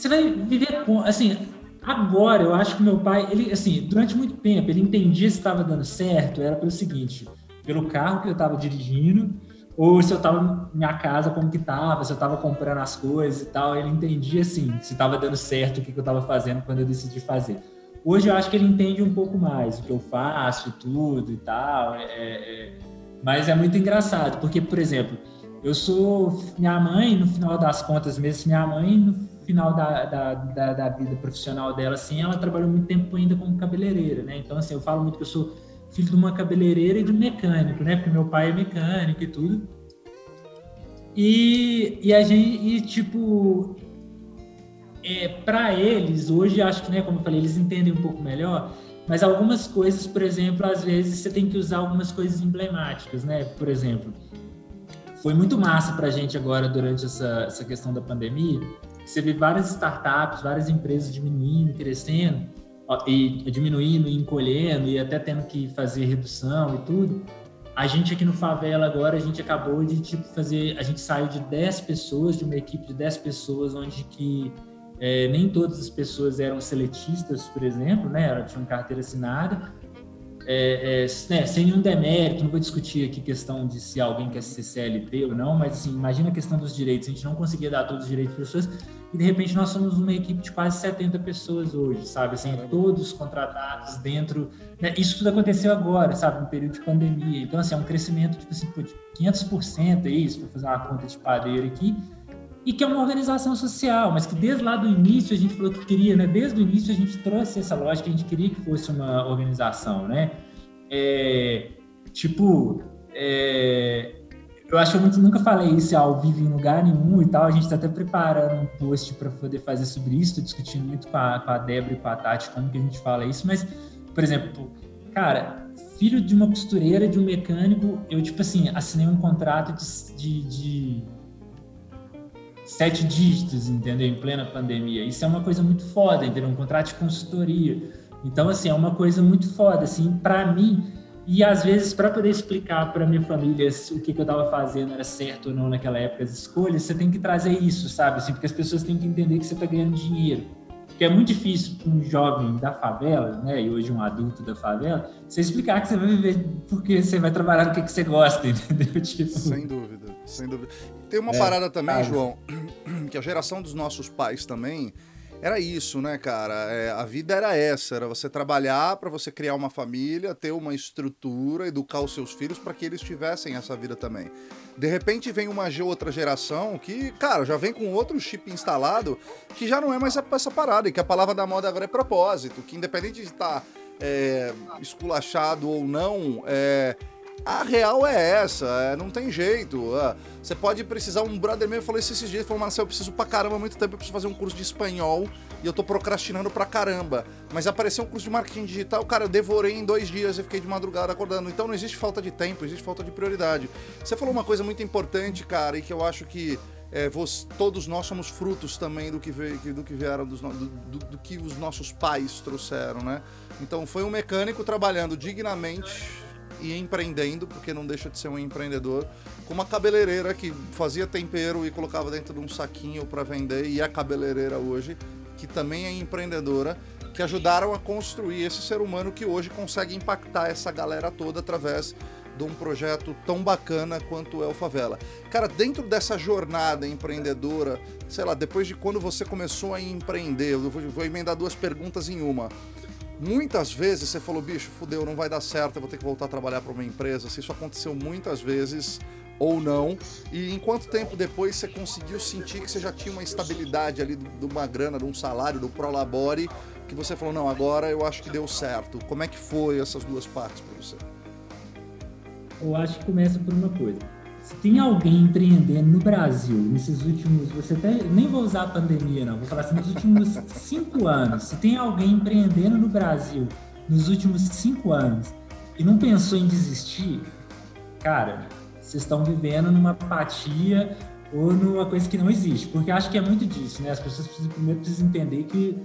Você vai viver com. Assim, agora eu acho que meu pai, ele, assim, durante muito tempo, ele entendia se estava dando certo, era pelo seguinte: pelo carro que eu estava dirigindo, ou se eu estava minha casa, como que estava, se eu estava comprando as coisas e tal. Ele entendia, assim, se estava dando certo o que, que eu estava fazendo quando eu decidi fazer. Hoje eu acho que ele entende um pouco mais o que eu faço, tudo e tal. É, é, mas é muito engraçado, porque, por exemplo, eu sou. Minha mãe, no final das contas mesmo, minha mãe, final da, da, da, da, vida profissional dela, assim, ela trabalhou muito tempo ainda como cabeleireira, né? Então, assim, eu falo muito que eu sou filho de uma cabeleireira e de um mecânico, né? Porque meu pai é mecânico e tudo. E, e a gente, e, tipo, é, para eles, hoje acho que, né, como eu falei, eles entendem um pouco melhor, mas algumas coisas, por exemplo, às vezes você tem que usar algumas coisas emblemáticas, né? Por exemplo, foi muito massa para a gente agora durante essa, essa questão da pandemia. Você vê várias startups, várias empresas diminuindo, crescendo, e diminuindo e encolhendo, e até tendo que fazer redução e tudo. A gente aqui no Favela agora, a gente acabou de tipo fazer, a gente saiu de 10 pessoas, de uma equipe de 10 pessoas, onde que é, nem todas as pessoas eram seletistas, por exemplo, né? Elas tinham carteira assinada. É, é, né, sem nenhum demérito, não vou discutir aqui questão de se alguém quer ser CLT ou não, mas assim, imagina a questão dos direitos. A gente não conseguia dar todos os direitos para pessoas e de repente nós somos uma equipe de quase 70 pessoas hoje, sabe? Assim, todos contratados dentro. Né? Isso tudo aconteceu agora, sabe? No período de pandemia. Então, assim, é um crescimento tipo assim, de 500% é isso, para fazer uma conta de padeiro aqui e que é uma organização social, mas que desde lá do início a gente falou que queria, né? Desde o início a gente trouxe essa lógica, a gente queria que fosse uma organização, né? É, tipo, é, eu acho que eu nunca falei isso ao vivo em lugar nenhum e tal. A gente está até preparando um post para poder fazer sobre isso, discutindo muito com a, com a Débora e com a Tati como que a gente fala isso. Mas, por exemplo, cara, filho de uma costureira, de um mecânico, eu, tipo assim, assinei um contrato de, de, de sete dígitos, entendeu? Em plena pandemia. Isso é uma coisa muito foda, entendeu? Um contrato de consultoria. Então, assim, é uma coisa muito foda, assim, para mim. E às vezes, para poder explicar para minha família o que, que eu estava fazendo era certo ou não naquela época, as escolhas, você tem que trazer isso, sabe? Assim, porque as pessoas têm que entender que você está ganhando dinheiro. Porque é muito difícil para um jovem da favela, né, e hoje um adulto da favela, você explicar que você vai viver porque você vai trabalhar no que, que você gosta, (laughs) entendeu? Tipo... Sem dúvida, sem dúvida. Tem uma é, parada também, João, (clears throat) que a geração dos nossos pais também, era isso, né, cara? É, a vida era essa, era você trabalhar para você criar uma família, ter uma estrutura, educar os seus filhos para que eles tivessem essa vida também. De repente vem uma outra geração que, cara, já vem com outro chip instalado que já não é mais essa parada, e que a palavra da moda agora é propósito, que independente de estar é, esculachado ou não, é, a real é essa, é, não tem jeito. É, você pode precisar, um brother meu falou isso esses dias, falou, Marcelo, eu preciso pra caramba, muito tempo eu preciso fazer um curso de espanhol e eu tô procrastinando pra caramba. Mas apareceu um curso de marketing digital, cara, eu devorei em dois dias e fiquei de madrugada acordando. Então não existe falta de tempo, existe falta de prioridade. Você falou uma coisa muito importante, cara, e que eu acho que é, vos, todos nós somos frutos também do que, veio, do que vieram, dos, do, do, do, que os nossos pais trouxeram, né? Então foi um mecânico trabalhando dignamente e empreendendo, porque não deixa de ser um empreendedor, com uma cabeleireira que fazia tempero e colocava dentro de um saquinho para vender, e é cabeleireira hoje, que também é empreendedora, que ajudaram a construir esse ser humano que hoje consegue impactar essa galera toda através de um projeto tão bacana quanto é o Favela. Cara, dentro dessa jornada empreendedora, sei lá, depois de quando você começou a empreender, eu vou, vou emendar duas perguntas em uma. Muitas vezes você falou, bicho, fudeu, não vai dar certo, eu vou ter que voltar a trabalhar para uma empresa. Se isso aconteceu muitas vezes ou não, e em quanto tempo depois você conseguiu sentir que você já tinha uma estabilidade ali de uma grana, de um salário, do Prolabore, que você falou, não, agora eu acho que deu certo. Como é que foi essas duas partes para você? Eu acho que começa por uma coisa se tem alguém empreendendo no Brasil nesses últimos, você até nem vou usar a pandemia não, vou falar assim nos últimos (laughs) cinco anos. Se tem alguém empreendendo no Brasil nos últimos cinco anos e não pensou em desistir, cara, vocês estão vivendo numa apatia ou numa coisa que não existe, porque acho que é muito disso, né? As pessoas precisam, primeiro precisam entender que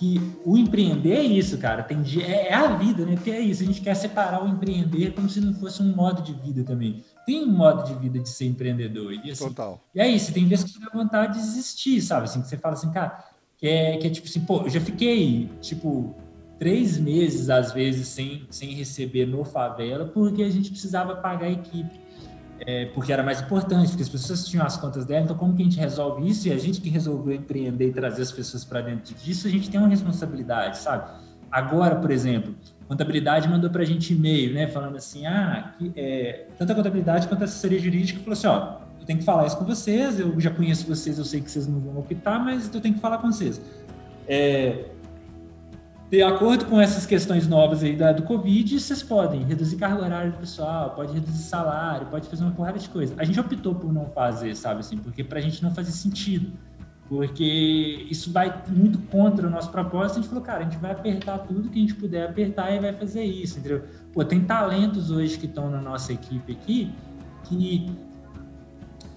que o empreender é isso, cara. Tem é, é, a vida, né? Porque é isso. A gente quer separar o empreender como se não fosse um modo de vida também. Tem um modo de vida de ser empreendedor. E, assim, Total. E é isso. Tem vezes que você dá vontade de desistir, sabe? Assim, que você fala assim, cara, que é, que é tipo assim, pô, eu já fiquei, tipo, três meses, às vezes, sem, sem receber no favela, porque a gente precisava pagar a equipe é, porque era mais importante, porque as pessoas tinham as contas dela, então como que a gente resolve isso? E a gente que resolveu empreender e trazer as pessoas para dentro disso, a gente tem uma responsabilidade, sabe? Agora, por exemplo, contabilidade mandou para a gente e-mail, né, falando assim, ah, que, é, tanto a contabilidade quanto a assessoria jurídica falou assim, ó, eu tenho que falar isso com vocês, eu já conheço vocês, eu sei que vocês não vão optar, mas eu tenho que falar com vocês. É, de acordo com essas questões novas aí da, do Covid, vocês podem reduzir carga horária do pessoal, pode reduzir salário, pode fazer uma porrada de coisa. A gente optou por não fazer, sabe assim, porque pra gente não fazia sentido. Porque isso vai muito contra o nosso propósito. A gente falou, cara, a gente vai apertar tudo que a gente puder apertar e vai fazer isso, entendeu? Pô, tem talentos hoje que estão na nossa equipe aqui que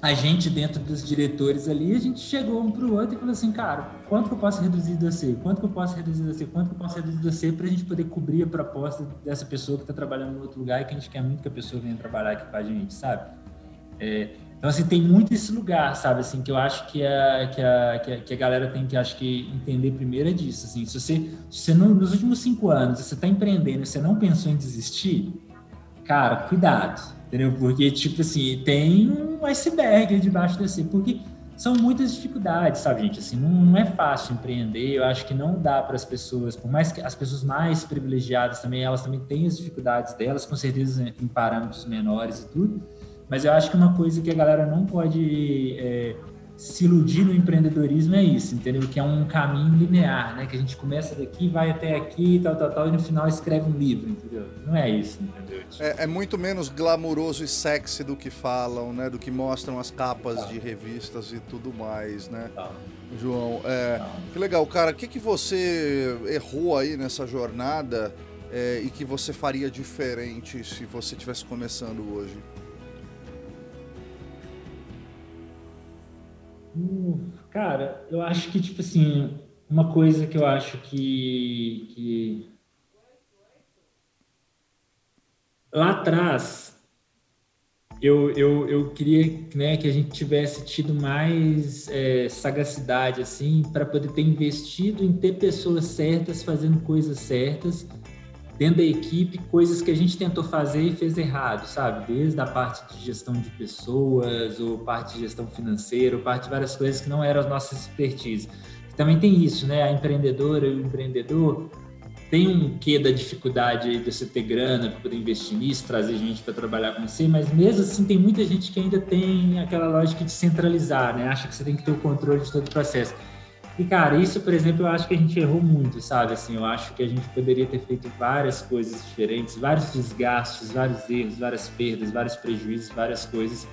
a gente, dentro dos diretores ali, a gente chegou um para o outro e falou assim, cara, quanto que eu posso reduzir do AC? Quanto que eu posso reduzir do AC? Quanto que eu posso reduzir do AC para a gente poder cobrir a proposta dessa pessoa que está trabalhando em outro lugar e que a gente quer muito que a pessoa venha trabalhar aqui com a gente, sabe? É, então, assim, tem muito esse lugar, sabe? Assim, que eu acho que a, que a, que a, que a galera tem que, acho que, entender primeiro é disso. Assim, se você, se você não, nos últimos cinco anos, você está empreendendo você não pensou em desistir, cara, cuidado entendeu? Porque, tipo assim, tem um iceberg debaixo desse, porque são muitas dificuldades, sabe, gente? Assim, não, não é fácil empreender, eu acho que não dá para as pessoas, por mais que as pessoas mais privilegiadas também, elas também têm as dificuldades delas, com certeza em parâmetros menores e tudo, mas eu acho que uma coisa que a galera não pode é, se iludir no empreendedorismo é isso, entendeu? Que é um caminho linear, né? Que a gente começa daqui, vai até aqui, tal, tal, tal, e no final escreve um livro, entendeu? Não é isso, entendeu? É, é muito menos glamuroso e sexy do que falam, né? Do que mostram as capas tá. de revistas e tudo mais, né? Tá. João, é, tá. que legal, cara. O que, que você errou aí nessa jornada é, e que você faria diferente se você estivesse começando hoje? Cara, eu acho que, tipo assim, uma coisa que eu acho que, que lá atrás eu, eu, eu queria né, que a gente tivesse tido mais é, sagacidade assim para poder ter investido em ter pessoas certas fazendo coisas certas dentro da equipe coisas que a gente tentou fazer e fez errado, sabe? Desde a parte de gestão de pessoas, ou parte de gestão financeira, ou parte de várias coisas que não eram as nossas expertise. também tem isso, né? A empreendedora e o empreendedor tem um quê da dificuldade aí de você ter grana para poder investir nisso, trazer gente para trabalhar com você, mas mesmo assim tem muita gente que ainda tem aquela lógica de centralizar, né? Acha que você tem que ter o controle de todo o processo. E, cara, isso, por exemplo, eu acho que a gente errou muito, sabe? Assim, eu acho que a gente poderia ter feito várias coisas diferentes, vários desgastes, vários erros, várias perdas, vários prejuízos, várias coisas.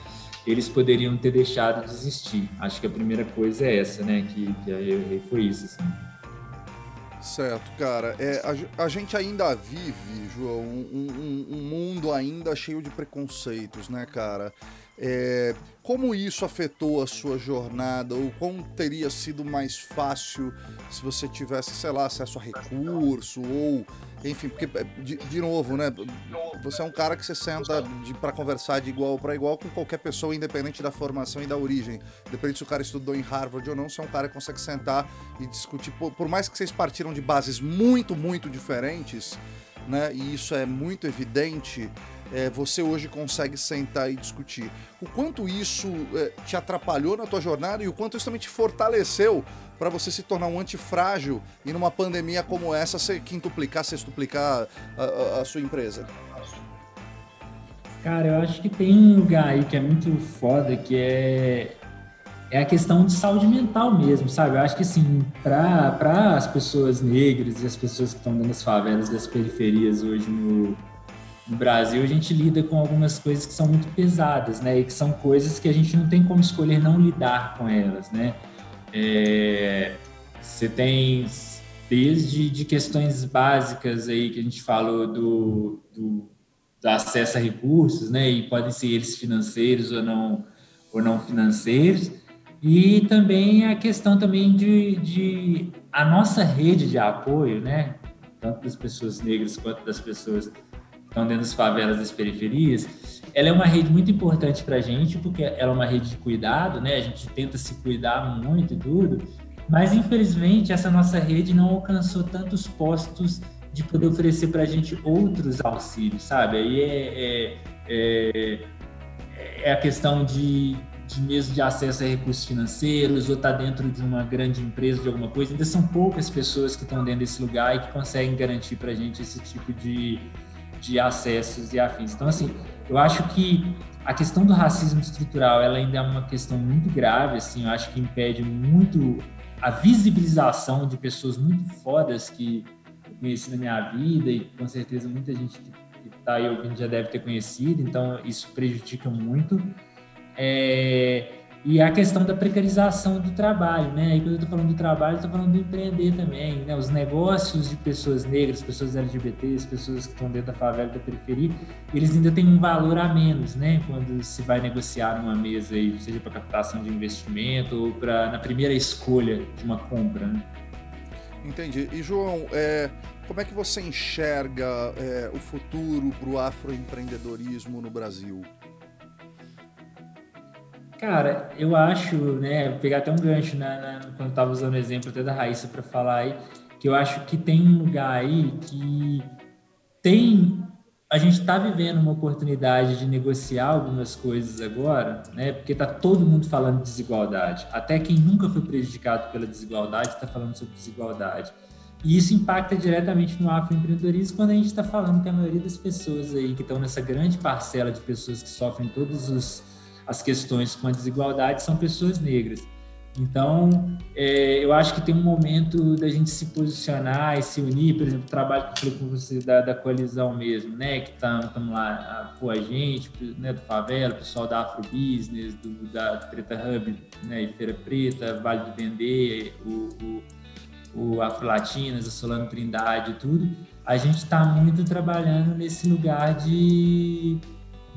Eles poderiam ter deixado de existir. Acho que a primeira coisa é essa, né? Que, que eu errei foi isso, assim. Certo, cara. É, a, a, gente ainda vive, João, um, um, um mundo ainda cheio de preconceitos, né, cara? É, como isso afetou a sua jornada? Ou como teria sido mais fácil se você tivesse, sei lá, acesso a recurso? Ou, enfim, porque, é, de, de novo, né? Você é um cara que você senta para conversar de igual para igual com qualquer pessoa, independente da formação e da origem. Independente se o cara estudou em Harvard ou não, você é um cara que consegue sentar e discutir. Por, por mais que vocês partiram de bases muito, muito diferentes, né? E isso é muito evidente é, você hoje consegue sentar e discutir. O quanto isso é, te atrapalhou na tua jornada e o quanto isso também te fortaleceu para você se tornar um antifrágil e numa pandemia como essa você quintuplicar, sextuplicar a, a, a sua empresa? Cara, eu acho que tem um lugar aí que é muito foda, que é, é a questão de saúde mental mesmo, sabe? Eu acho que, assim, para as pessoas negras e as pessoas que estão dentro das favelas, das periferias hoje no, no Brasil a gente lida com algumas coisas que são muito pesadas, né? E que são coisas que a gente não tem como escolher não lidar com elas, né? É, você tem desde de questões básicas aí que a gente falou do, do, do, acesso a recursos, né? E podem ser eles financeiros ou não ou não financeiros. E também a questão também de, de a nossa rede de apoio, né? Tanto das pessoas negras quanto das pessoas estão dentro das favelas das periferias, ela é uma rede muito importante para a gente, porque ela é uma rede de cuidado, né? A gente tenta se cuidar muito e tudo, mas infelizmente essa nossa rede não alcançou tantos postos de poder oferecer para a gente outros auxílios, sabe? Aí é, é, é, é, a questão de, de mesmo de acesso a recursos financeiros ou estar tá dentro de uma grande empresa de alguma coisa. Ainda são poucas pessoas que estão dentro desse lugar e que conseguem garantir para a gente esse tipo de, de acessos e afins. Então, assim, eu acho que a questão do racismo estrutural, ela ainda é uma questão muito grave, assim, eu acho que impede muito a visibilização de pessoas muito fodas que eu conheci na minha vida e com certeza muita gente que está aí ouvindo já deve ter conhecido, então isso prejudica muito. É, e a questão da precarização do trabalho, né? E quando eu estou falando do trabalho, estou falando do empreender também, né? Os negócios de pessoas negras, pessoas LGBTs, pessoas que estão dentro da favela da periferia, eles ainda têm um valor a menos, né? Quando se vai negociar numa mesa aí, seja para captação de investimento ou para na primeira escolha de uma compra, né? Entendi. E João, é, como é que você enxerga é, o futuro para o afroempreendedorismo no Brasil? Cara, eu acho, né, pegar até um gancho né, né quando eu tava usando o exemplo até da Raíssa para falar aí, que eu acho que tem um lugar aí que tem a gente está vivendo uma oportunidade de negociar algumas coisas agora, né? Porque está todo mundo falando de desigualdade. Até quem nunca foi prejudicado pela desigualdade está falando sobre desigualdade. E isso impacta diretamente no afroempreendedorismo quando a gente está falando que a maioria das pessoas aí que estão nessa grande parcela de pessoas que sofrem todos os as questões com a desigualdade são pessoas negras. Então, é, eu acho que tem um momento da gente se posicionar e se unir, por exemplo, o trabalho que eu falei com você da, da coalizão mesmo, né, que estamos lá, a, a gente, né, do Favela, o pessoal da Afro Business, do, da Preta Hub, né, e Feira Preta, Vale do Vender, o, o, o Afro Latinas, a Solano Trindade e tudo, a gente está muito trabalhando nesse lugar de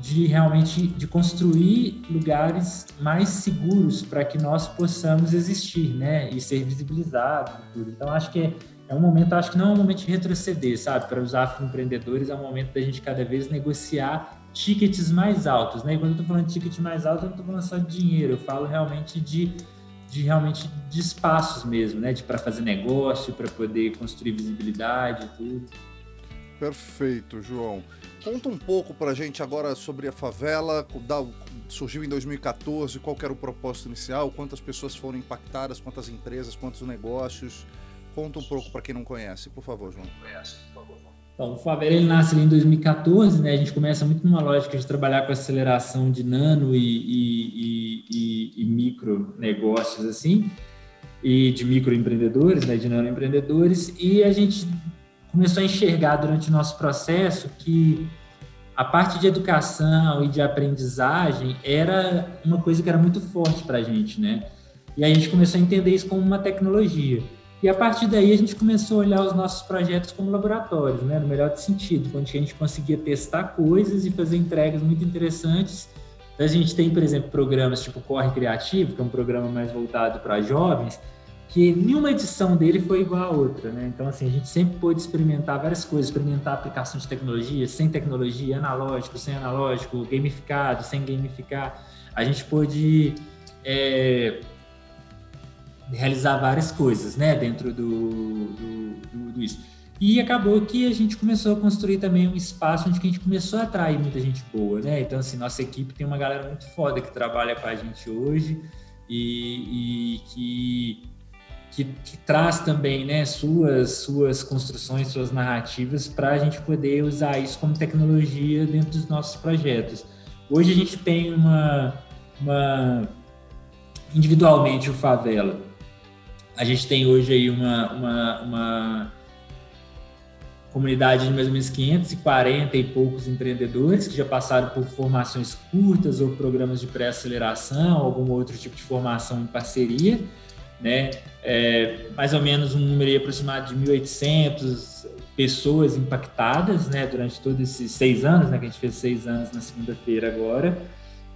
de realmente de construir lugares mais seguros para que nós possamos existir, né, e ser visibilizados. Então acho que é, é um momento, acho que não é um momento de retroceder, sabe? Para os afroempreendedores é um momento da gente cada vez negociar tickets mais altos, né? E quando eu estou falando de ticket mais alto, eu não estou falando só de dinheiro, eu falo realmente de de realmente de espaços mesmo, né? De para fazer negócio, para poder construir visibilidade tudo. Perfeito, João. Conta um pouco para a gente agora sobre a favela, surgiu em 2014, qual era o propósito inicial, quantas pessoas foram impactadas, quantas empresas, quantos negócios. Conta um pouco para quem não conhece, por favor, João. Bom, o Favela ele nasce ali em 2014, né? A gente começa muito numa lógica de trabalhar com aceleração de nano e, e, e, e micro negócios assim, e de microempreendedores, né? De nano empreendedores, e a gente começou a enxergar durante o nosso processo que a parte de educação e de aprendizagem era uma coisa que era muito forte para a gente, né? E a gente começou a entender isso como uma tecnologia. E a partir daí a gente começou a olhar os nossos projetos como laboratórios, né? No melhor sentido, onde a gente conseguia testar coisas e fazer entregas muito interessantes. A gente tem, por exemplo, programas tipo Corre Criativo, que é um programa mais voltado para jovens, que nenhuma edição dele foi igual a outra, né? Então, assim, a gente sempre pôde experimentar várias coisas, experimentar aplicação de tecnologia, sem tecnologia, analógico, sem analógico, gamificado, sem gamificar. A gente pôde é, realizar várias coisas, né, dentro do, do, do, do, isso. E acabou que a gente começou a construir também um espaço onde a gente começou a atrair muita gente boa, né? Então, assim, nossa equipe tem uma galera muito foda que trabalha com a gente hoje e, e que que, que, traz também né, suas, suas construções, suas narrativas, para a gente poder usar isso como tecnologia dentro dos nossos projetos. Hoje a gente tem uma, uma individualmente o Favela. A gente tem hoje aí uma, uma, uma comunidade de mais ou menos 540 e poucos empreendedores que já passaram por formações curtas ou programas de pré-aceleração, algum outro tipo de formação em parceria né? É, mais ou menos um número aproximado de 1.800 pessoas impactadas, né? Durante todos esses seis anos, né? Que a gente fez seis anos na segunda-feira agora.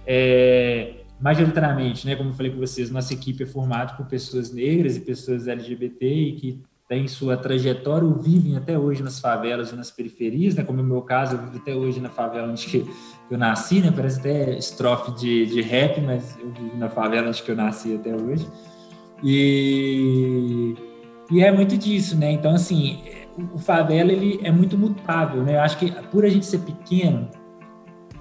É, majoritariamente, né? Como eu falei com vocês, nossa equipe é formada por pessoas negras e pessoas LGBT e que têm sua trajetória ou vivem até hoje nas favelas e nas periferias, né? Como é o meu caso, eu vivo até hoje na favela onde eu nasci, né? Parece até estrofe de, de rap, mas eu vivo na favela onde eu nasci até hoje. E, e é muito disso, né? Então, assim, o favela ele é muito mutável, né? Eu acho que por a gente ser pequeno,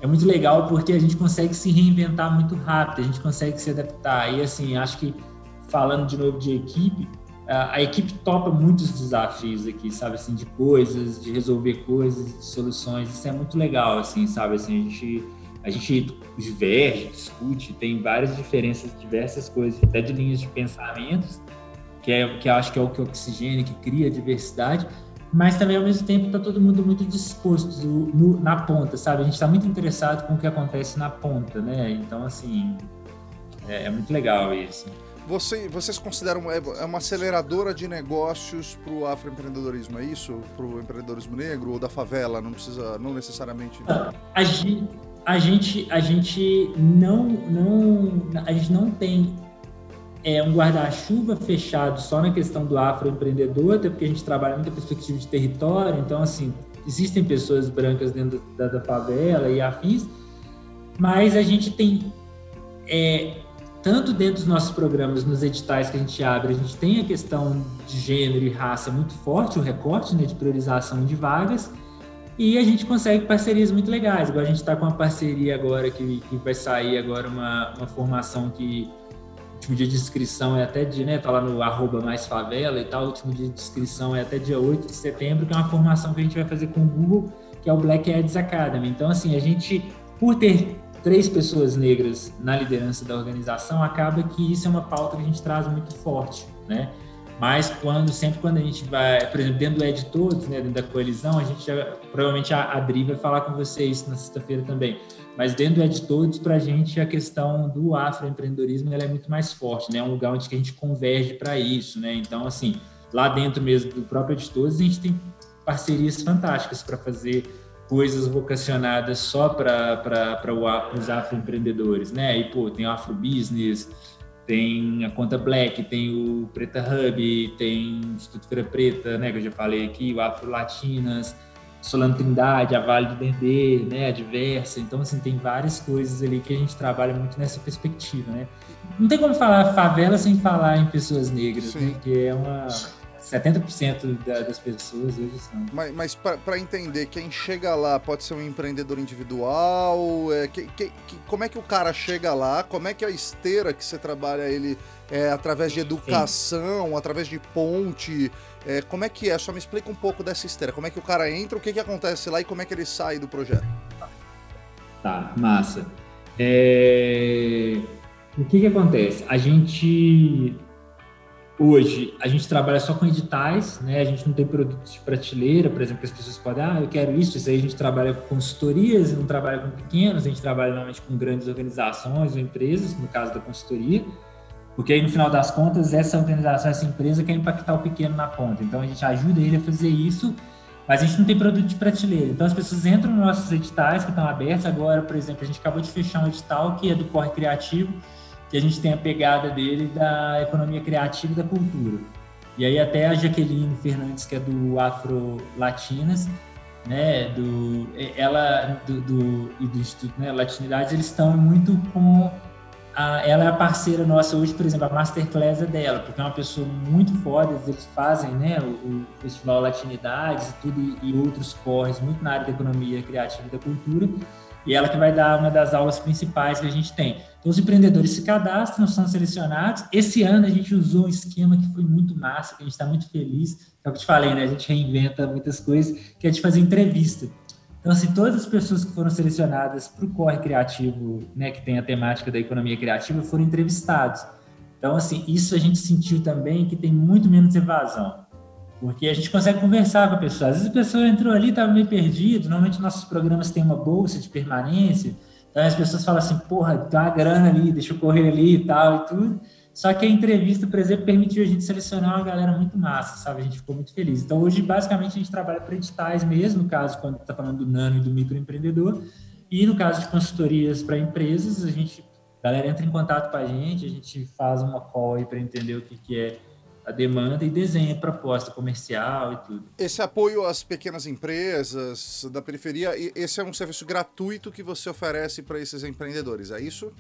é muito legal porque a gente consegue se reinventar muito rápido, a gente consegue se adaptar. E, assim, acho que falando de novo de equipe, a equipe topa muitos desafios aqui, sabe, assim, de coisas, de resolver coisas, de soluções. Isso é muito legal, assim, sabe, assim, a gente a gente diverge, discute, tem várias diferenças, diversas coisas, até de linhas de pensamentos, que, é, que eu acho que é o que oxigênio, que cria diversidade, mas também ao mesmo tempo está todo mundo muito disposto no, na ponta, sabe? A gente está muito interessado com o que acontece na ponta, né? Então, assim, é, é muito legal isso. Você, vocês consideram é, é uma aceleradora de negócios para o afroempreendedorismo, é isso? Para o empreendedorismo negro ou da favela? Não precisa, não necessariamente. A gente, a gente, a gente não, não, a gente não tem é, um guarda-chuva fechado só na questão do afroempreendedor, até porque a gente trabalha muito a perspectiva de território, então, assim, existem pessoas brancas dentro da, da favela e afins, mas a gente tem, é, tanto dentro dos nossos programas, nos editais que a gente abre, a gente tem a questão de gênero e raça muito forte, o recorte né, de priorização de vagas, e a gente consegue parcerias muito legais. Igual a gente está com uma parceria agora que, que vai sair agora uma, uma formação que último dia de inscrição é até de, né, tá lá no arroba mais favela e tal, o último dia de inscrição é até dia 8 de setembro, que é uma formação que a gente vai fazer com o Google, que é o Black Ads Academy. Então, assim, a gente, por ter três pessoas negras na liderança da organização, acaba que isso é uma pauta que a gente traz muito forte, né? Mas quando, sempre quando a gente vai, por exemplo, dentro do Ed Todos, né, dentro da coalizão, a gente já, provavelmente a Adri vai falar com vocês na sexta-feira também. Mas dentro do Ed Todos, para a gente, a questão do afroempreendedorismo ela é muito mais forte, né? É um lugar onde a gente converge para isso, né? Então, assim, lá dentro mesmo do próprio Ed Todos, a gente tem parcerias fantásticas para fazer coisas vocacionadas só para os afroempreendedores, né? E, pô, tem o Afro Business, tem a conta Black, tem o Preta Hub, tem o Instituto Feira Preta, né, que eu já falei aqui, o Afro Latinas, Solano Trindade, a Vale do Dendê, né, a Diversa. Então, assim, tem várias coisas ali que a gente trabalha muito nessa perspectiva, né? Não tem como falar favela sem falar em pessoas negras, né? Que é uma 70% da, das pessoas hoje são. Mas, mas para entender, quem chega lá pode ser um empreendedor individual? É, que, que, que, como é que o cara chega lá? Como é que a esteira que você trabalha ele é através de educação, Sim. através de ponte? É, como é que é? Só me explica um pouco dessa esteira. Como é que o cara entra, o que, que acontece lá e como é que ele sai do projeto? Tá, massa. É... O que, que acontece? A gente Hoje, a gente trabalha só com editais, né? A gente não tem produtos de prateleira, por exemplo, as pessoas podem, ah, eu quero isso, isso aí a gente trabalha com consultorias, não trabalha com pequenos, a gente trabalha normalmente com grandes organizações ou empresas, no caso da consultoria, porque aí no final das contas, essa organização, essa empresa quer impactar o pequeno na ponta. Então a gente ajuda ele a fazer isso, mas a gente não tem produto de prateleira. Então as pessoas entram nos nossos editais que estão abertos agora, por exemplo, a gente acabou de fechar um edital que é do Corre Criativo, que a gente tem a pegada dele da economia criativa e da cultura. E aí até a Jaqueline Fernandes, que é do Afro Latinas, né, do, ela do, do, e do Instituto né, Latinidades, eles estão muito com a, ela é a parceira nossa hoje, por exemplo, a Masterclass é dela, porque é uma pessoa muito foda, eles fazem né, o, o Festival Latinidades e tudo, e outros corres muito na área da economia criativa e da cultura, e ela que vai dar uma das aulas principais que a gente tem. Então, os empreendedores se cadastram, são selecionados. Esse ano a gente usou um esquema que foi muito massa, que a gente está muito feliz. É o que eu te falei, né? A gente reinventa muitas coisas, que é de fazer entrevista. Então, assim, todas as pessoas que foram selecionadas para o Corre Criativo, né, que tem a temática da economia criativa, foram entrevistados. Então, assim, isso a gente sentiu também que tem muito menos evasão. Porque a gente consegue conversar com a pessoa. Às vezes a pessoa entrou ali, estava meio perdido. Normalmente nossos programas têm uma bolsa de permanência. Então as pessoas falam assim, porra, tem uma grana ali, deixa eu correr ali e tal e tudo. Só que a entrevista, por exemplo, permitiu a gente selecionar uma galera muito massa, sabe? A gente ficou muito feliz. Então hoje, basicamente, a gente trabalha para editais mesmo, no caso, quando está falando do nano e do microempreendedor. E no caso de consultorias para empresas, a gente, a galera entra em contato com a gente, a gente faz uma call aí para entender o que, que é a demanda e desenha proposta comercial e tudo. Esse apoio às pequenas empresas da periferia, esse é um serviço gratuito que você oferece para esses empreendedores, é isso?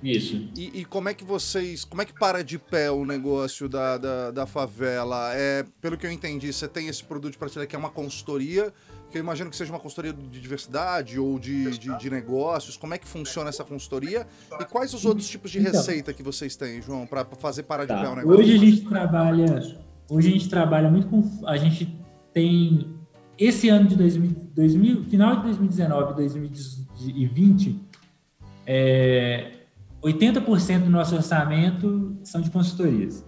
Isso. E, e, como é que vocês. Como é que para de pé o negócio da, da, da favela? É, pelo que eu entendi, você tem esse produto de prateleira que é uma consultoria que eu imagino que seja uma consultoria de diversidade ou de, de, de, negócios. Como é que funciona essa consultoria? E quais os outros tipos de então, receita que vocês têm, João, para fazer parar de tá. pé o negócio? Hoje a gente trabalha, hoje a gente trabalha muito com, a gente tem esse ano de 2000, 2000 final de 2019 2020, é, 80% do nosso orçamento são de consultorias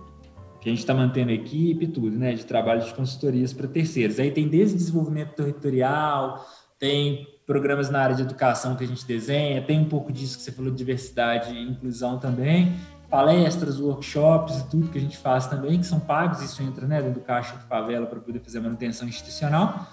que a gente está mantendo equipe e tudo, né, de trabalho de consultorias para terceiros. Aí tem desde desenvolvimento territorial, tem programas na área de educação que a gente desenha, tem um pouco disso que você falou de diversidade e inclusão também, palestras, workshops e tudo que a gente faz também, que são pagos, isso entra né, dentro do caixa de favela para poder fazer manutenção institucional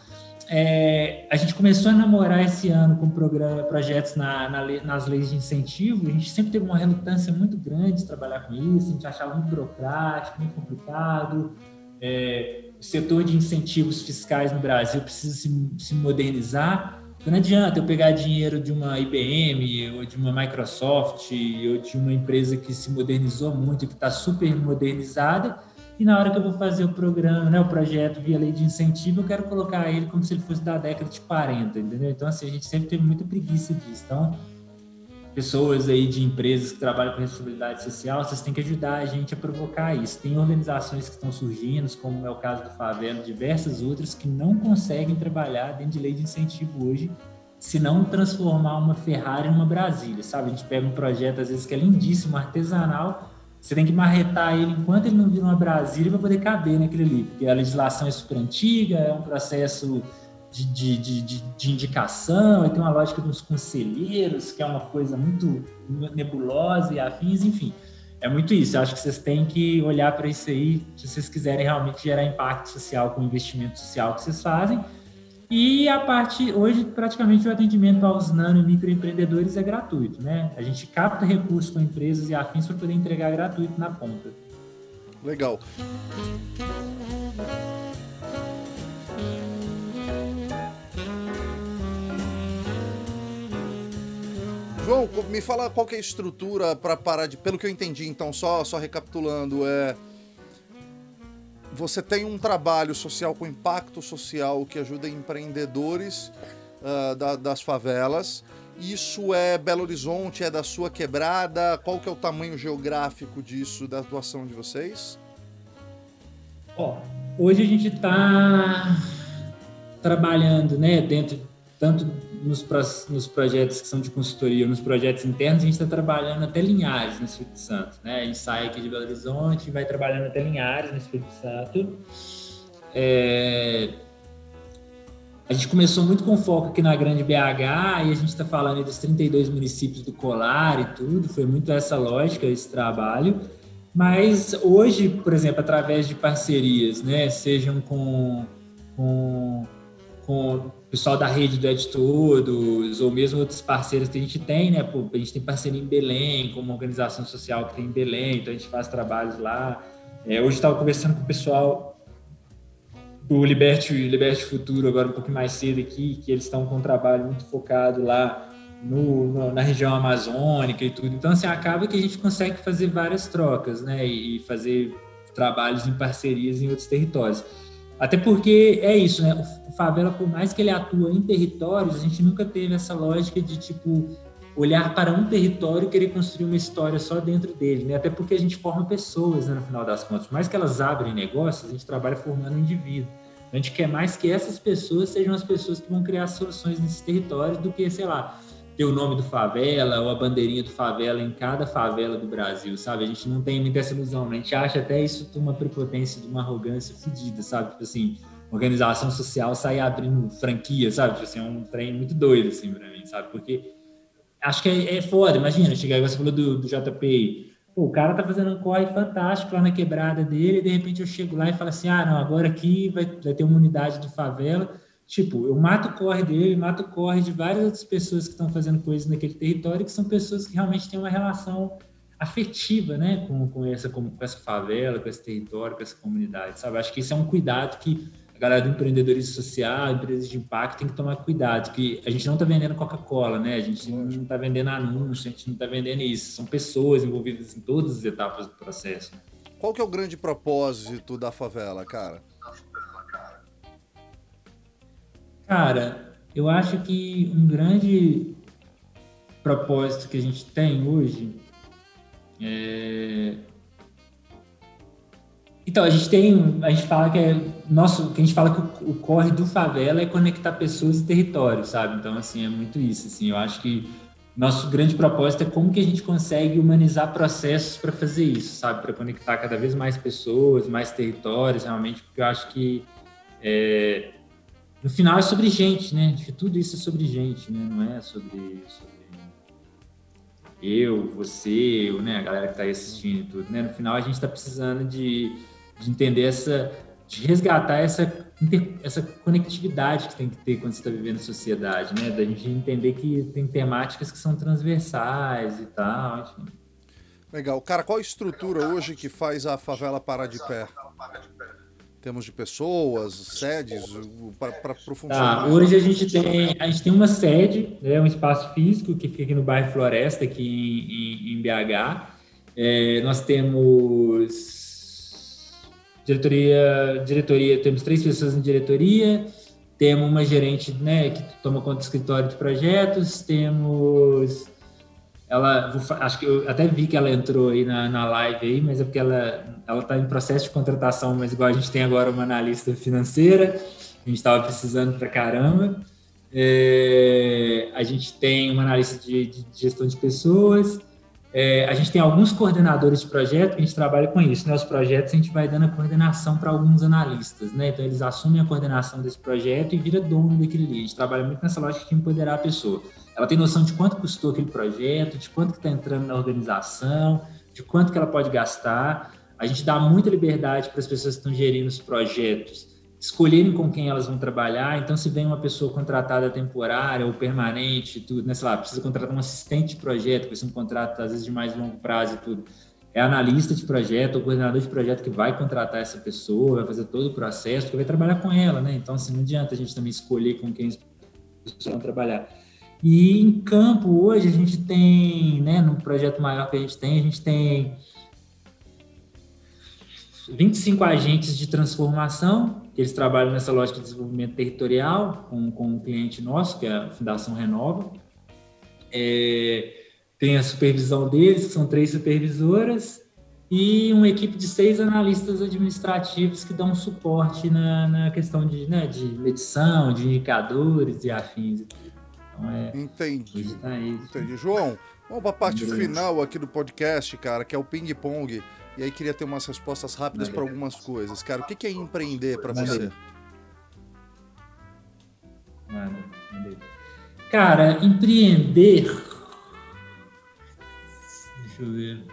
é, a gente começou a namorar esse ano com programa, projetos na, na, nas leis de incentivo. A gente sempre teve uma relutância muito grande de trabalhar com isso. A gente achava muito burocrático, muito complicado. É, o setor de incentivos fiscais no Brasil precisa se, se modernizar. Então, não adianta eu pegar dinheiro de uma IBM ou de uma Microsoft ou de uma empresa que se modernizou muito, que está super modernizada, e na hora que eu vou fazer o programa, né, o projeto via lei de incentivo, eu quero colocar ele como se ele fosse da década de 40, entendeu? Então, assim, a gente sempre teve muita preguiça disso. Então, pessoas aí de empresas que trabalham com responsabilidade social, vocês têm que ajudar a gente a provocar isso. Tem organizações que estão surgindo, como é o caso do Favela, diversas outras, que não conseguem trabalhar dentro de lei de incentivo hoje, se não transformar uma Ferrari numa Brasília, sabe? A gente pega um projeto, às vezes, que é lindíssimo, artesanal, você tem que marretar ele enquanto ele não vira uma Brasília para poder caber naquele ali, porque a legislação é super antiga, é um processo de, de, de, de, indicação, e tem uma lógica dos conselheiros, que é uma coisa muito nebulosa e afins, enfim. É muito isso. Eu acho que vocês têm que olhar para isso aí, se vocês quiserem realmente gerar impacto social com o investimento social que vocês fazem e a parte, hoje, praticamente o atendimento aos nano e microempreendedores é gratuito, né? A gente capta recursos com empresas e afins para poder entregar gratuito na ponta. Legal. João, me fala qual é a estrutura para parar de. Pelo que eu entendi, então, só, só recapitulando, é você tem um trabalho social com impacto social que ajuda empreendedores uh, da, das favelas. Isso é Belo Horizonte, é da sua quebrada? Qual que é o tamanho geográfico disso, da atuação de vocês? Ó, hoje a gente está trabalhando, né, dentro tanto nos, nos projetos que são de consultoria, nos projetos internos, a gente está trabalhando até Linhares, no Espírito Santo. Né? A gente sai aqui de Belo Horizonte vai trabalhando até Linhares, no Espírito Santo. É... A gente começou muito com foco aqui na Grande BH e a gente está falando dos 32 municípios do Colar e tudo, foi muito essa lógica, esse trabalho. Mas hoje, por exemplo, através de parcerias, né, sejam com, com, com pessoal da rede do Ed Todos, ou mesmo outros parceiros que a gente tem, né? A gente tem parceria em Belém, com uma organização social que tem em Belém, então a gente faz trabalhos lá. É, hoje estava conversando com o pessoal do Liberte, Liberte Futuro, agora um pouco mais cedo aqui, que eles estão com um trabalho muito focado lá no, no, na região amazônica e tudo. Então, assim, acaba que a gente consegue fazer várias trocas, né? E fazer trabalhos em parcerias em outros territórios. Até porque é isso, né? O favela, por mais que ele atua em territórios, a gente nunca teve essa lógica de, tipo, olhar para um território e querer construir uma história só dentro dele, né? Até porque a gente forma pessoas, né, no final das contas. Por mais que elas abrem negócios, a gente trabalha formando um indivíduo. A gente quer mais que essas pessoas sejam as pessoas que vão criar soluções nesses territórios do que, sei lá, ter o nome do favela ou a bandeirinha do favela em cada favela do Brasil, sabe? A gente não tem muita essa ilusão, né? A gente acha até isso de uma prepotência, de uma arrogância fodida, sabe? Tipo assim, organização social sair abrindo franquia, sabe? Tipo assim, é um trem muito doido, assim, pra mim, sabe? Porque acho que é, é foda, imagina, chegar você falou do, do Pô, o cara tá fazendo um corre fantástico lá na quebrada dele, e de repente eu chego lá e falo assim, ah, não, agora aqui vai, vai ter uma unidade de favela, Tipo, eu mato o corre dele, mato o corre de várias outras pessoas que estão fazendo coisas naquele território, que são pessoas que realmente têm uma relação afetiva, né, com, com, essa, com, essa favela, com esse território, com essa comunidade, sabe? Acho que isso é um cuidado que a galera do empreendedorismo social, empresas de impacto, tem que tomar cuidado, que a gente não está vendendo Coca-Cola, né? A gente não está vendendo anúncio, a gente não está vendendo isso. São pessoas envolvidas em todas as etapas do processo. Qual que é o grande propósito da favela, cara? Cara, eu acho que um grande propósito que a gente tem hoje é... Então, a gente tem, a gente fala que é nosso, que a gente fala que o, o, corre do favela é conectar pessoas e territórios, sabe? Então, assim, é muito isso, assim, eu acho que nosso grande propósito é como que a gente consegue humanizar processos para fazer isso, sabe? Para conectar cada vez mais pessoas, mais territórios, realmente, porque eu acho que é, no final é sobre gente, né? Tudo isso é sobre gente, né? Não é sobre, sobre eu, você, eu, né? A galera que está aí assistindo e tudo, né? No final a gente está precisando de, de entender essa, de resgatar essa, essa conectividade que tem que ter quando você está vivendo em sociedade, né? Da gente entender que tem temáticas que são transversais e tal, enfim. Legal. Cara, qual a estrutura hoje que faz a favela parar de pé? Temos de pessoas, sedes, para o funcionamento? Tá, hoje a gente tem a gente tem uma sede, né, um espaço físico que fica aqui no bairro Floresta, aqui em, em, em BH. É, nós temos diretoria, diretoria, temos três pessoas em diretoria, temos uma gerente né, que toma conta do escritório de projetos, temos ela acho que eu até vi que ela entrou aí na, na live aí, mas é porque ela ela está em processo de contratação, mas igual a gente tem agora uma analista financeira, a gente estava precisando para caramba. É, a gente tem uma analista de, de gestão de pessoas, é, a gente tem alguns coordenadores de projeto a gente trabalha com isso. Né? Os projetos a gente vai dando a coordenação para alguns analistas, né? Então eles assumem a coordenação desse projeto e vira dono daquele ali. A gente trabalha muito nessa lógica de empoderar a pessoa. Ela tem noção de quanto custou aquele projeto, de quanto está entrando na organização, de quanto que ela pode gastar. A gente dá muita liberdade para as pessoas que estão gerindo os projetos escolherem com quem elas vão trabalhar. Então, se vem uma pessoa contratada temporária ou permanente, tudo, né, sei lá, precisa contratar um assistente de projeto, que ser um contrato às vezes de mais longo prazo e tudo. É analista de projeto ou coordenador de projeto que vai contratar essa pessoa, vai fazer todo o processo, que vai trabalhar com ela, né? Então, assim, não adianta a gente também escolher com quem as pessoas vão trabalhar. E em campo, hoje, a gente tem, né, no projeto maior que a gente tem, a gente tem 25 agentes de transformação, que eles trabalham nessa lógica de desenvolvimento territorial com, com um cliente nosso, que é a Fundação Renova. É, tem a supervisão deles, que são três supervisoras, e uma equipe de seis analistas administrativos que dão suporte na, na questão de, né, de medição, de indicadores e afins. Então, é, Entendi. Tá Entendi. João, vamos para a parte final aqui do podcast, cara, que é o ping-pong. E aí queria ter umas respostas rápidas para algumas coisas. Cara, o que é empreender para você? Cara, empreender. Deixa eu ver.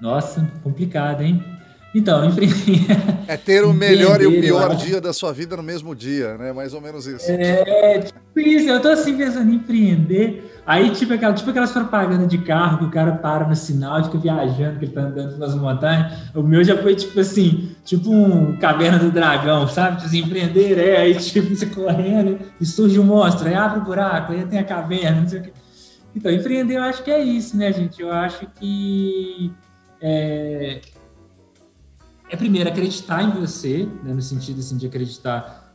Nossa, complicado, hein? Então, empreender. É ter o (laughs) melhor e o pior dia da sua vida no mesmo dia, né? Mais ou menos isso. É, tipo isso. Eu tô assim pensando em empreender. Aí, tipo, aquela, tipo aquelas propagandas de carro que o cara para no sinal, fica viajando, que ele tá andando pelas montanhas. O meu já foi, tipo assim, tipo um caverna do dragão, sabe? Tipo assim, empreender, é, aí, tipo, você correndo e surge um monstro, aí abre o um buraco, aí tem a caverna, não sei o quê. Então, empreender eu acho que é isso, né, gente? Eu acho que é, é primeiro acreditar em você, né, no sentido assim, de acreditar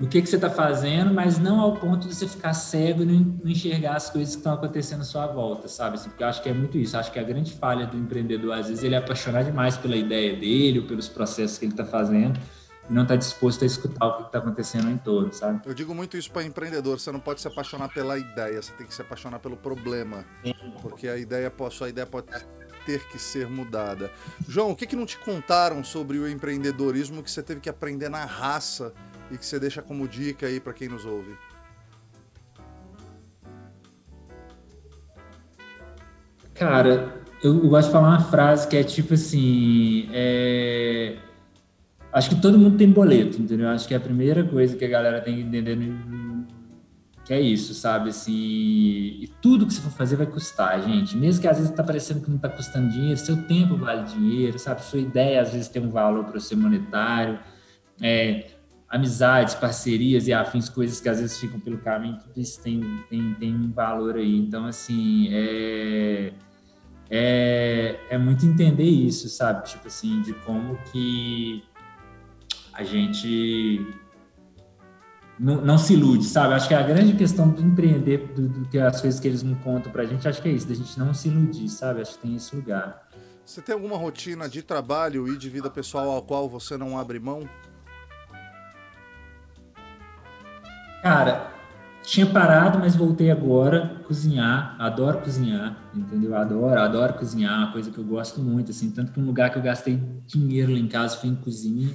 no que, que você está fazendo, mas não ao ponto de você ficar cego e não enxergar as coisas que estão acontecendo à sua volta, sabe? Assim, porque eu acho que é muito isso. Acho que a grande falha do empreendedor, às vezes, ele é apaixonado demais pela ideia dele ou pelos processos que ele está fazendo e não está disposto a escutar o que está acontecendo em torno, sabe? Eu digo muito isso para empreendedor. Você não pode se apaixonar pela ideia, você tem que se apaixonar pelo problema, Sim. porque a ideia, a sua ideia pode ter que ser mudada. João, o que, que não te contaram sobre o empreendedorismo que você teve que aprender na raça e que você deixa como dica aí para quem nos ouve? Cara, eu, gosto de falar uma frase que é tipo assim: é... acho que todo mundo tem boleto, entendeu? Acho que é a primeira coisa que a galera tem que entender que é isso, sabe? Assim, e tudo que você for fazer vai custar, gente. Mesmo que às vezes tá parecendo que não tá custando dinheiro, seu tempo vale dinheiro, sabe? Sua ideia às vezes tem um valor para ser monetário. É, amizades, parcerias e afins, coisas que às vezes ficam pelo caminho, tudo isso tem, tem, tem um valor aí. Então, assim, é, é, é muito entender isso, sabe? Tipo assim, de como que a gente não, não, se ilude, sabe? Acho que a grande questão do empreender, do, do, que as coisas que eles não contam pra gente, acho que é isso, da gente não se iludir, sabe? Acho que tem esse lugar. Você tem alguma rotina de trabalho e de vida pessoal ao qual você não abre mão? Cara, tinha parado, mas voltei agora cozinhar. Adoro cozinhar, entendeu? Adoro, adoro cozinhar, coisa que eu gosto muito, assim. Tanto que um lugar que eu gastei dinheiro lá em casa foi em cozinha,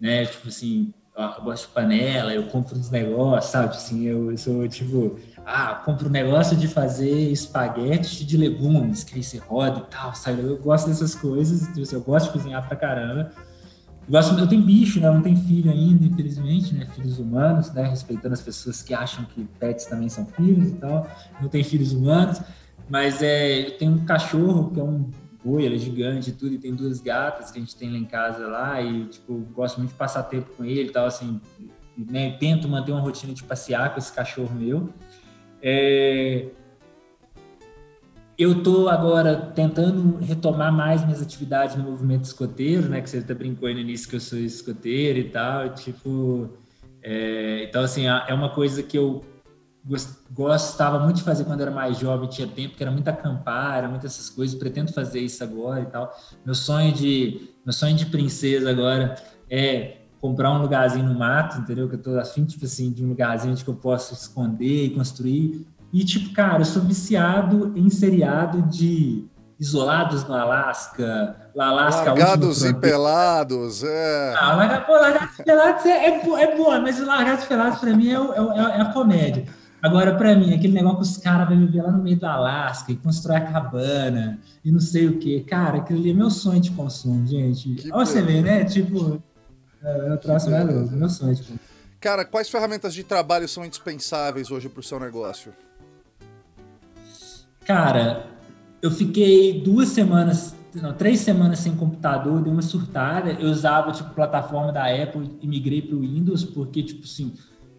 né? Tipo assim, eu gosto de panela, eu compro uns negócios, sabe? Assim, eu, sou tipo, ah, compro um negócio de fazer espaguete de legumes, que aí você roda e tal, sabe? Eu gosto dessas coisas, eu gosto de cozinhar pra caramba. Eu, gosto, eu tenho bicho, né? Eu não tenho filho ainda, infelizmente, né? Filhos humanos, né? Respeitando as pessoas que acham que pets também são filhos e tal. Não tenho filhos humanos, mas é, eu tenho um cachorro que é um boi, ele é gigante e tudo, e tem duas gatas que a gente tem lá em casa lá, e, tipo, gosto muito de passar tempo com ele e tal, assim, né, tento manter uma rotina de passear com esse cachorro meu. É... Eu tô agora tentando retomar mais minhas atividades no movimento escoteiro, né, que você até brincou aí no início que eu sou escoteiro e tal, tipo... É... Então, assim, é uma coisa que eu gostava muito de fazer quando era mais jovem, tinha tempo, que era muito acampar, era muitas essas coisas, pretendo fazer isso agora e tal. Meu sonho de meu sonho de princesa agora é comprar um lugarzinho no mato, entendeu? Que eu tô afim, tipo assim, de um lugarzinho onde eu posso esconder e construir. E, tipo, cara, eu sou viciado em seriado de isolados no Alasca, Alasca Largados e pelados, é. Ah, larga, pô, largados e pelados é, é, é boa, mas largados e pelados pra mim é, é, é a comédia. Agora, para mim, aquele negócio que os caras vão viver lá no meio do Alasca e constrói a cabana e não sei o quê. Cara, aquilo ali é meu sonho de consumo, gente. Olha você vê, né? Tipo, é o troço mais louco, meu sonho de consumo. Cara, quais ferramentas de trabalho são indispensáveis hoje para o seu negócio? Cara, eu fiquei duas semanas, não, três semanas sem computador, dei uma surtada. Eu usava, tipo, plataforma da Apple e migrei para o Windows, porque, tipo assim,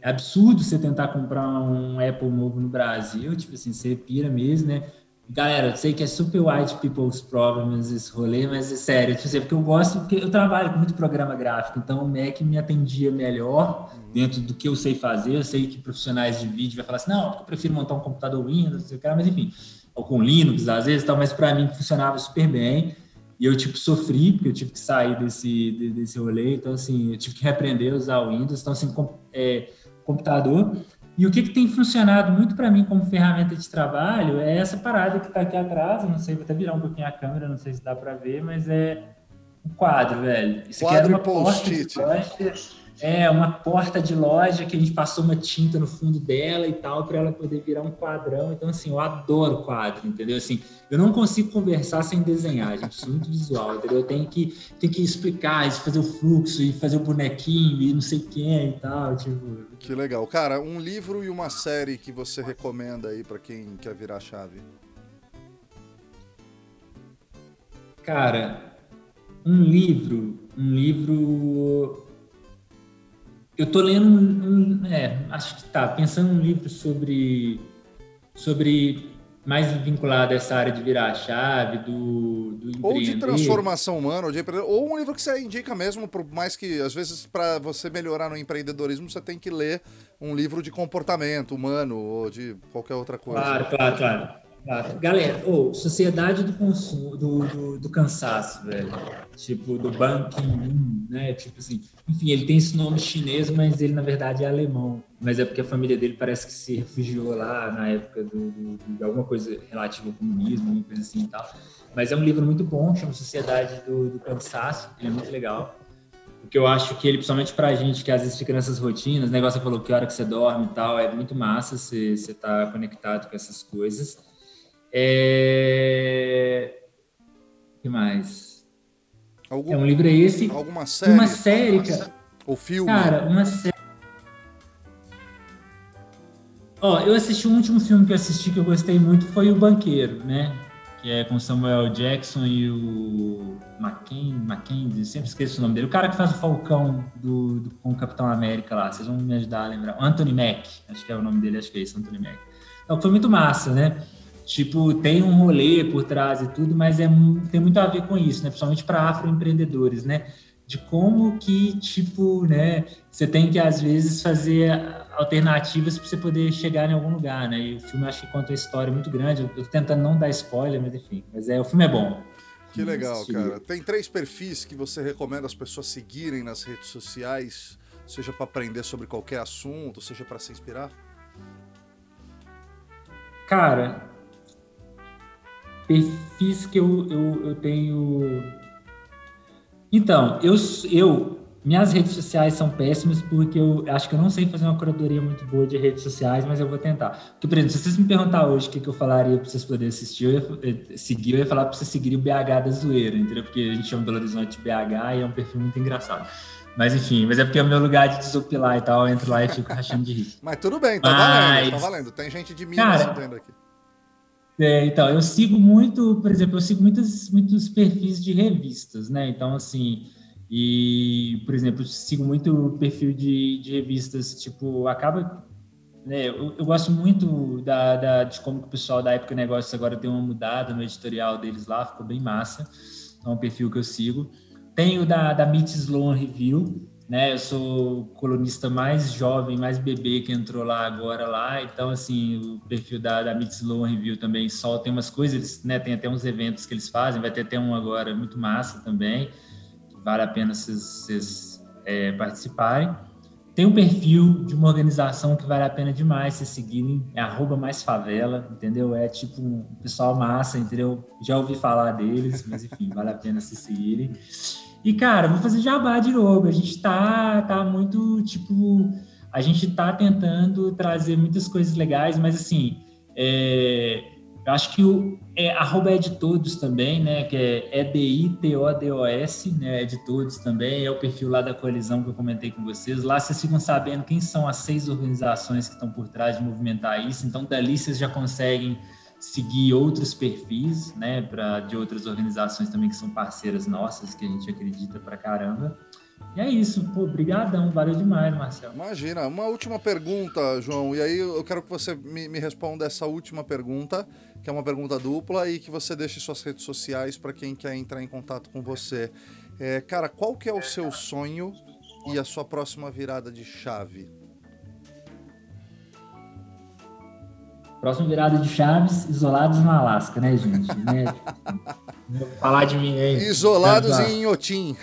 é absurdo você tentar comprar um Apple novo no Brasil, tipo assim, você pira mesmo, né? Galera, eu sei que é super white people's problems esse rolê, mas é sério, tipo, assim, porque eu gosto, porque eu trabalho com muito programa gráfico, então o Mac me atendia melhor dentro do que eu sei fazer. Eu sei que profissionais de vídeo vai falar assim, não, eu prefiro montar um computador Windows, mas enfim, ou com Linux às vezes, tal, mas para mim funcionava super bem. E eu, tipo, sofri, porque eu tive que sair desse, desse rolê, então, assim, eu tive que reaprender a usar o Windows, então, assim, é, computador e o que, que tem funcionado muito para mim como ferramenta de trabalho é essa parada que está aqui atrás. não sei, vou até virar um pouquinho a câmera, não sei se dá para ver, mas é um quadro, velho. Isso quadro aqui é uma post-it. É, uma porta de loja que a gente passou uma tinta no fundo dela e tal, para ela poder virar um quadrão. Então, assim, eu adoro quadro, entendeu? Assim, eu não consigo conversar sem desenhar, gente. Sou muito visual, entendeu? Eu tenho que, tenho que explicar, fazer o fluxo e fazer o bonequinho e não sei quem e tal. Tipo... Que legal. Cara, um livro e uma série que você recomenda aí para quem quer virar chave? Cara, um livro, um livro eu tô lendo um, um, é, acho que tá, pensando num livro sobre, sobre mais vinculado a essa área de virar a chave, do, do Ou de transformação humana, ou, de, ou um livro que você indica mesmo, por mais que, às vezes, para você melhorar no empreendedorismo, você tem que ler um livro de comportamento humano, ou de qualquer outra coisa. Claro, claro, claro. Galera, oh, sociedade do consumo, do, do, do, cansaço, velho. Tipo, do Ban Ki-moon, né? Tipo assim, enfim, ele tem esse nome chinês, mas ele na verdade é alemão. Mas é porque a família dele parece que se refugiou lá na época do, do de alguma coisa relativa ao comunismo, uma coisa assim e tal. Mas é um livro muito bom, chama Sociedade do, do Cansaço, ele é muito legal. Porque eu acho que ele, principalmente pra gente que às vezes fica nessas rotinas, o negócio falou que hora que você dorme e tal, é muito massa você estar tá conectado com essas coisas. É... O que mais? Algum, é um livro é esse. Alguma série? Uma série, cara. Ou filme? Cara, uma série. Ó, eu assisti o último filme que eu assisti que eu gostei muito foi O Banqueiro, né? Que é com Samuel Jackson e o Mackenzie, Mackenzie, sempre esqueço o nome dele. O cara que faz o Falcão do, do, com o Capitão América lá, vocês vão me ajudar a lembrar. Anthony Mack, acho que é o nome dele, acho que é isso, Anthony Mack. Então, foi muito massa, né? Tipo, tem um rolê por trás e tudo, mas é, tem muito a ver com isso, né? Principalmente para afroempreendedores, né? De como que, tipo, né? Você tem que, às vezes, fazer alternativas para você poder chegar em algum lugar, né? E o filme, acho que conta uma história muito grande. Eu tô tentando não dar spoiler, mas enfim. Mas é, o filme é bom. Que legal, cara. Tem três perfis que você recomenda as pessoas seguirem nas redes sociais, seja para aprender sobre qualquer assunto, seja para se inspirar? Cara, perfis que eu, eu, eu tenho. Então, eu, eu. Minhas redes sociais são péssimas porque eu acho que eu não sei fazer uma curadoria muito boa de redes sociais, mas eu vou tentar. Porque, por exemplo, se vocês me perguntar hoje o que, que eu falaria para vocês poderem assistir, eu ia, eh, seguir, eu ia falar para vocês seguirem o BH da zoeira, entendeu? Porque a gente chama Belo Horizonte BH e é um perfil muito engraçado. Mas enfim, mas é porque é o meu lugar de desopilar e tal, eu entro lá e fico rachando de rir. Mas tudo bem, tá mas... valendo, tá valendo. Tem gente de Minas Cara, entendendo aqui. É, então, eu sigo muito, por exemplo, eu sigo muitos, muitos perfis de revistas, né? Então, assim, e, por exemplo, eu sigo muito perfil de, de revistas, tipo, acaba. Né, eu, eu gosto muito da, da, de como o pessoal da Época Negócios agora tem uma mudada no editorial deles lá, ficou bem massa. É um perfil que eu sigo. Tenho da, da Meet Sloan Review, né? Eu sou o colunista mais jovem, mais bebê que entrou lá agora lá, então assim, o perfil da, da Mid Slow Review também só tem umas coisas, né? Tem até uns eventos que eles fazem, vai ter até um agora muito massa também, vale a pena vocês é, participarem. Tem um perfil de uma organização que vale a pena demais vocês seguirem, é arroba mais favela, entendeu? É tipo um pessoal massa, entendeu? Já ouvi falar deles, mas enfim, vale a pena se seguirem. E, cara, vou fazer jabá de novo. A gente tá, tá muito, tipo, a gente tá tentando trazer muitas coisas legais, mas assim, é, eu acho que o é, arroba é de todos também, né? Que é E-D-I-T-O-D-O-S, né? É de todos também, é o perfil lá da coalizão que eu comentei com vocês. Lá vocês ficam sabendo quem são as seis organizações que estão por trás de movimentar isso. Então, dali vocês já conseguem seguir outros perfis, né, para de outras organizações também que são parceiras nossas, que a gente acredita pra caramba. E é isso, pô, brigadão, valeu demais, Marcelo. Imagina, uma última pergunta, João, e aí eu quero que você me, me responda essa última pergunta, que é uma pergunta dupla, e que você deixe suas redes sociais para quem quer entrar em contato com você. É, cara, qual que é o seu sonho e a sua próxima virada de chave? Próxima virada de chaves, isolados no Alasca, né, gente? (laughs) né? Falar de mim aí. Isolados em Inhotim.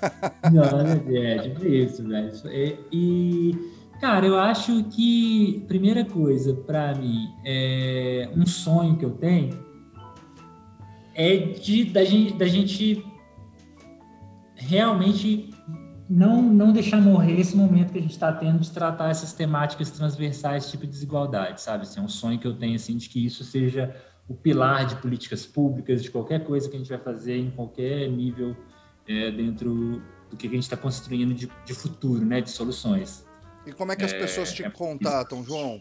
(laughs) Não, é, tipo isso, velho. E, e, cara, eu acho que, primeira coisa, para mim, é um sonho que eu tenho é de da gente, da gente realmente não, não deixar morrer esse momento que a gente está tendo de tratar essas temáticas transversais, tipo de desigualdade, sabe? Assim, é um sonho que eu tenho, assim, de que isso seja o pilar de políticas públicas, de qualquer coisa que a gente vai fazer em qualquer nível é, dentro do que a gente está construindo de, de, futuro, né, de soluções. E como é que as é, pessoas te é, contatam, João?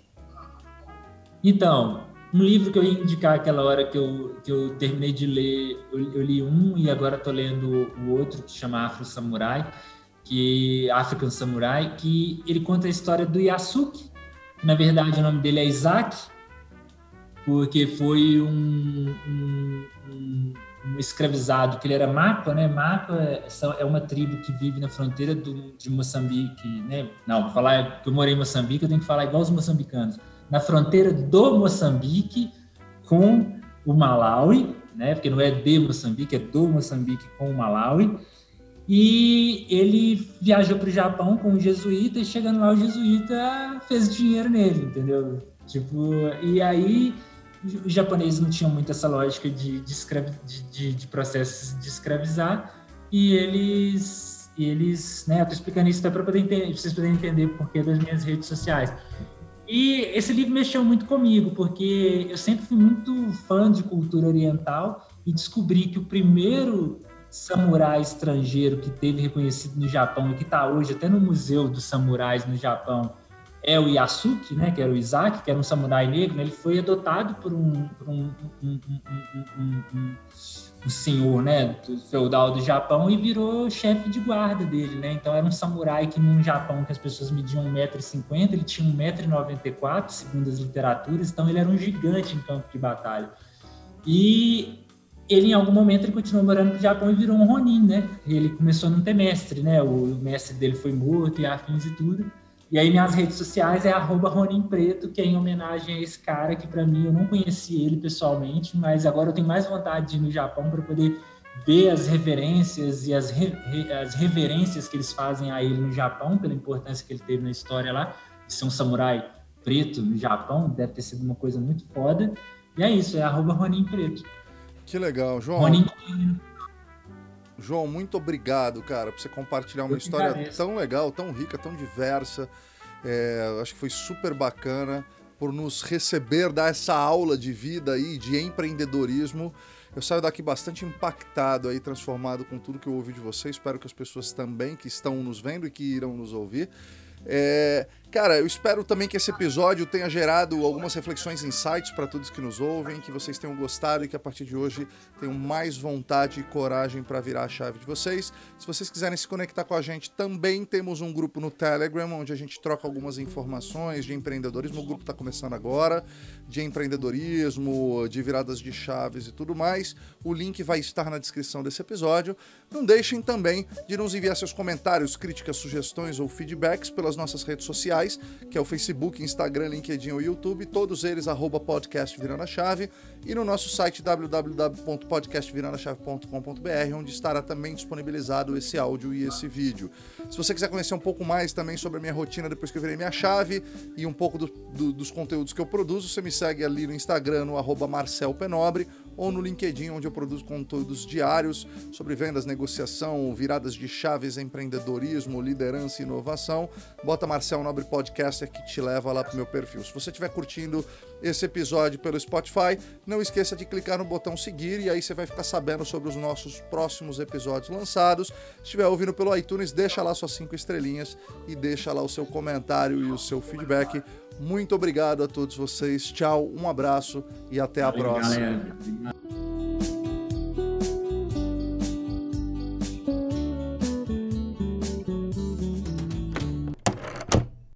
Então, um livro que eu ia indicar aquela hora que eu, que eu terminei de ler, eu, eu li um e agora estou lendo o outro, que chama Afro Samurai, que African Samurai, que ele conta a história do Yasuki, que na verdade o nome dele é Isaac, porque foi um, um, um, um escravizado, que ele era Mapa, né? Mapa é, é uma tribo que vive na fronteira do, de Moçambique, né? Não, vou falar que eu morei em Moçambique, eu tenho que falar igual os moçambicanos. Na fronteira do Moçambique com o Malawi, né? Porque não é de Moçambique, é do Moçambique com o Malawi. E ele viajou para o Japão com um jesuíta e chegando lá o jesuíta fez dinheiro nele, entendeu? Tipo, e aí os japoneses não tinham muito essa lógica de, de, de, de, de processos de escravizar e eles, eles né, eu tô explicando isso até para vocês poderem entender o porquê das minhas redes sociais. E esse livro mexeu muito comigo, porque eu sempre fui muito fã de cultura oriental e descobri que o primeiro samurai estrangeiro que teve reconhecido no Japão e que está hoje até no Museu dos Samurais no Japão é o Yasuki, né, que era o Isaac, que era um samurai negro, né, ele foi adotado por um, por um, um, um, um, senhor né, do feudal do Japão e virou chefe de guarda dele. Né? Então era um samurai que no Japão que as pessoas mediam 1,50m, ele tinha 1,94m, segundo as literaturas, então ele era um gigante em campo de batalha. E ele em algum momento ele continuou morando no Japão e virou um Ronin, né? Ele começou a não ter mestre, né? O mestre dele foi morto e afins e tudo. E aí minhas redes sociais é arroba Ronin Preto, que é em homenagem a esse cara que para mim eu não conheci ele pessoalmente, mas agora eu tenho mais vontade de ir no Japão para poder ver as reverências e as, re, as reverências que eles fazem a ele no Japão, pela importância que ele teve na história lá, de ser um samurai preto no Japão, deve ter sido uma coisa muito foda. E é isso, é arroba Ronin Preto. Que legal, João. João, muito obrigado, cara, por você compartilhar uma história tão legal, tão rica, tão diversa. É, acho que foi super bacana por nos receber, dar essa aula de vida aí, de empreendedorismo. Eu saio daqui bastante impactado aí, transformado com tudo que eu ouvi de vocês. Espero que as pessoas também que estão nos vendo e que irão nos ouvir. É, Cara, eu espero também que esse episódio tenha gerado algumas reflexões e insights para todos que nos ouvem, que vocês tenham gostado e que a partir de hoje tenham mais vontade e coragem para virar a chave de vocês. Se vocês quiserem se conectar com a gente, também temos um grupo no Telegram onde a gente troca algumas informações de empreendedorismo. O grupo está começando agora, de empreendedorismo, de viradas de chaves e tudo mais. O link vai estar na descrição desse episódio. Não deixem também de nos enviar seus comentários, críticas, sugestões ou feedbacks pelas nossas redes sociais que é o Facebook, Instagram, LinkedIn ou YouTube, todos eles arroba podcast Virando a Chave, e no nosso site www.podcastvirandachave.com.br, onde estará também disponibilizado esse áudio e esse vídeo. Se você quiser conhecer um pouco mais também sobre a minha rotina depois que eu virei minha chave e um pouco do, do, dos conteúdos que eu produzo, você me segue ali no Instagram, no arroba Marcel Penobre, ou no LinkedIn, onde eu produzo conteúdos diários sobre vendas, negociação, viradas de chaves, empreendedorismo, liderança e inovação. Bota Marcel Nobre Podcaster que te leva lá pro meu perfil. Se você estiver curtindo esse episódio pelo Spotify, não esqueça de clicar no botão seguir e aí você vai ficar sabendo sobre os nossos próximos episódios lançados. Se estiver ouvindo pelo iTunes, deixa lá suas cinco estrelinhas e deixa lá o seu comentário e o seu feedback. Muito obrigado a todos vocês. Tchau, um abraço e até a próxima. Galera.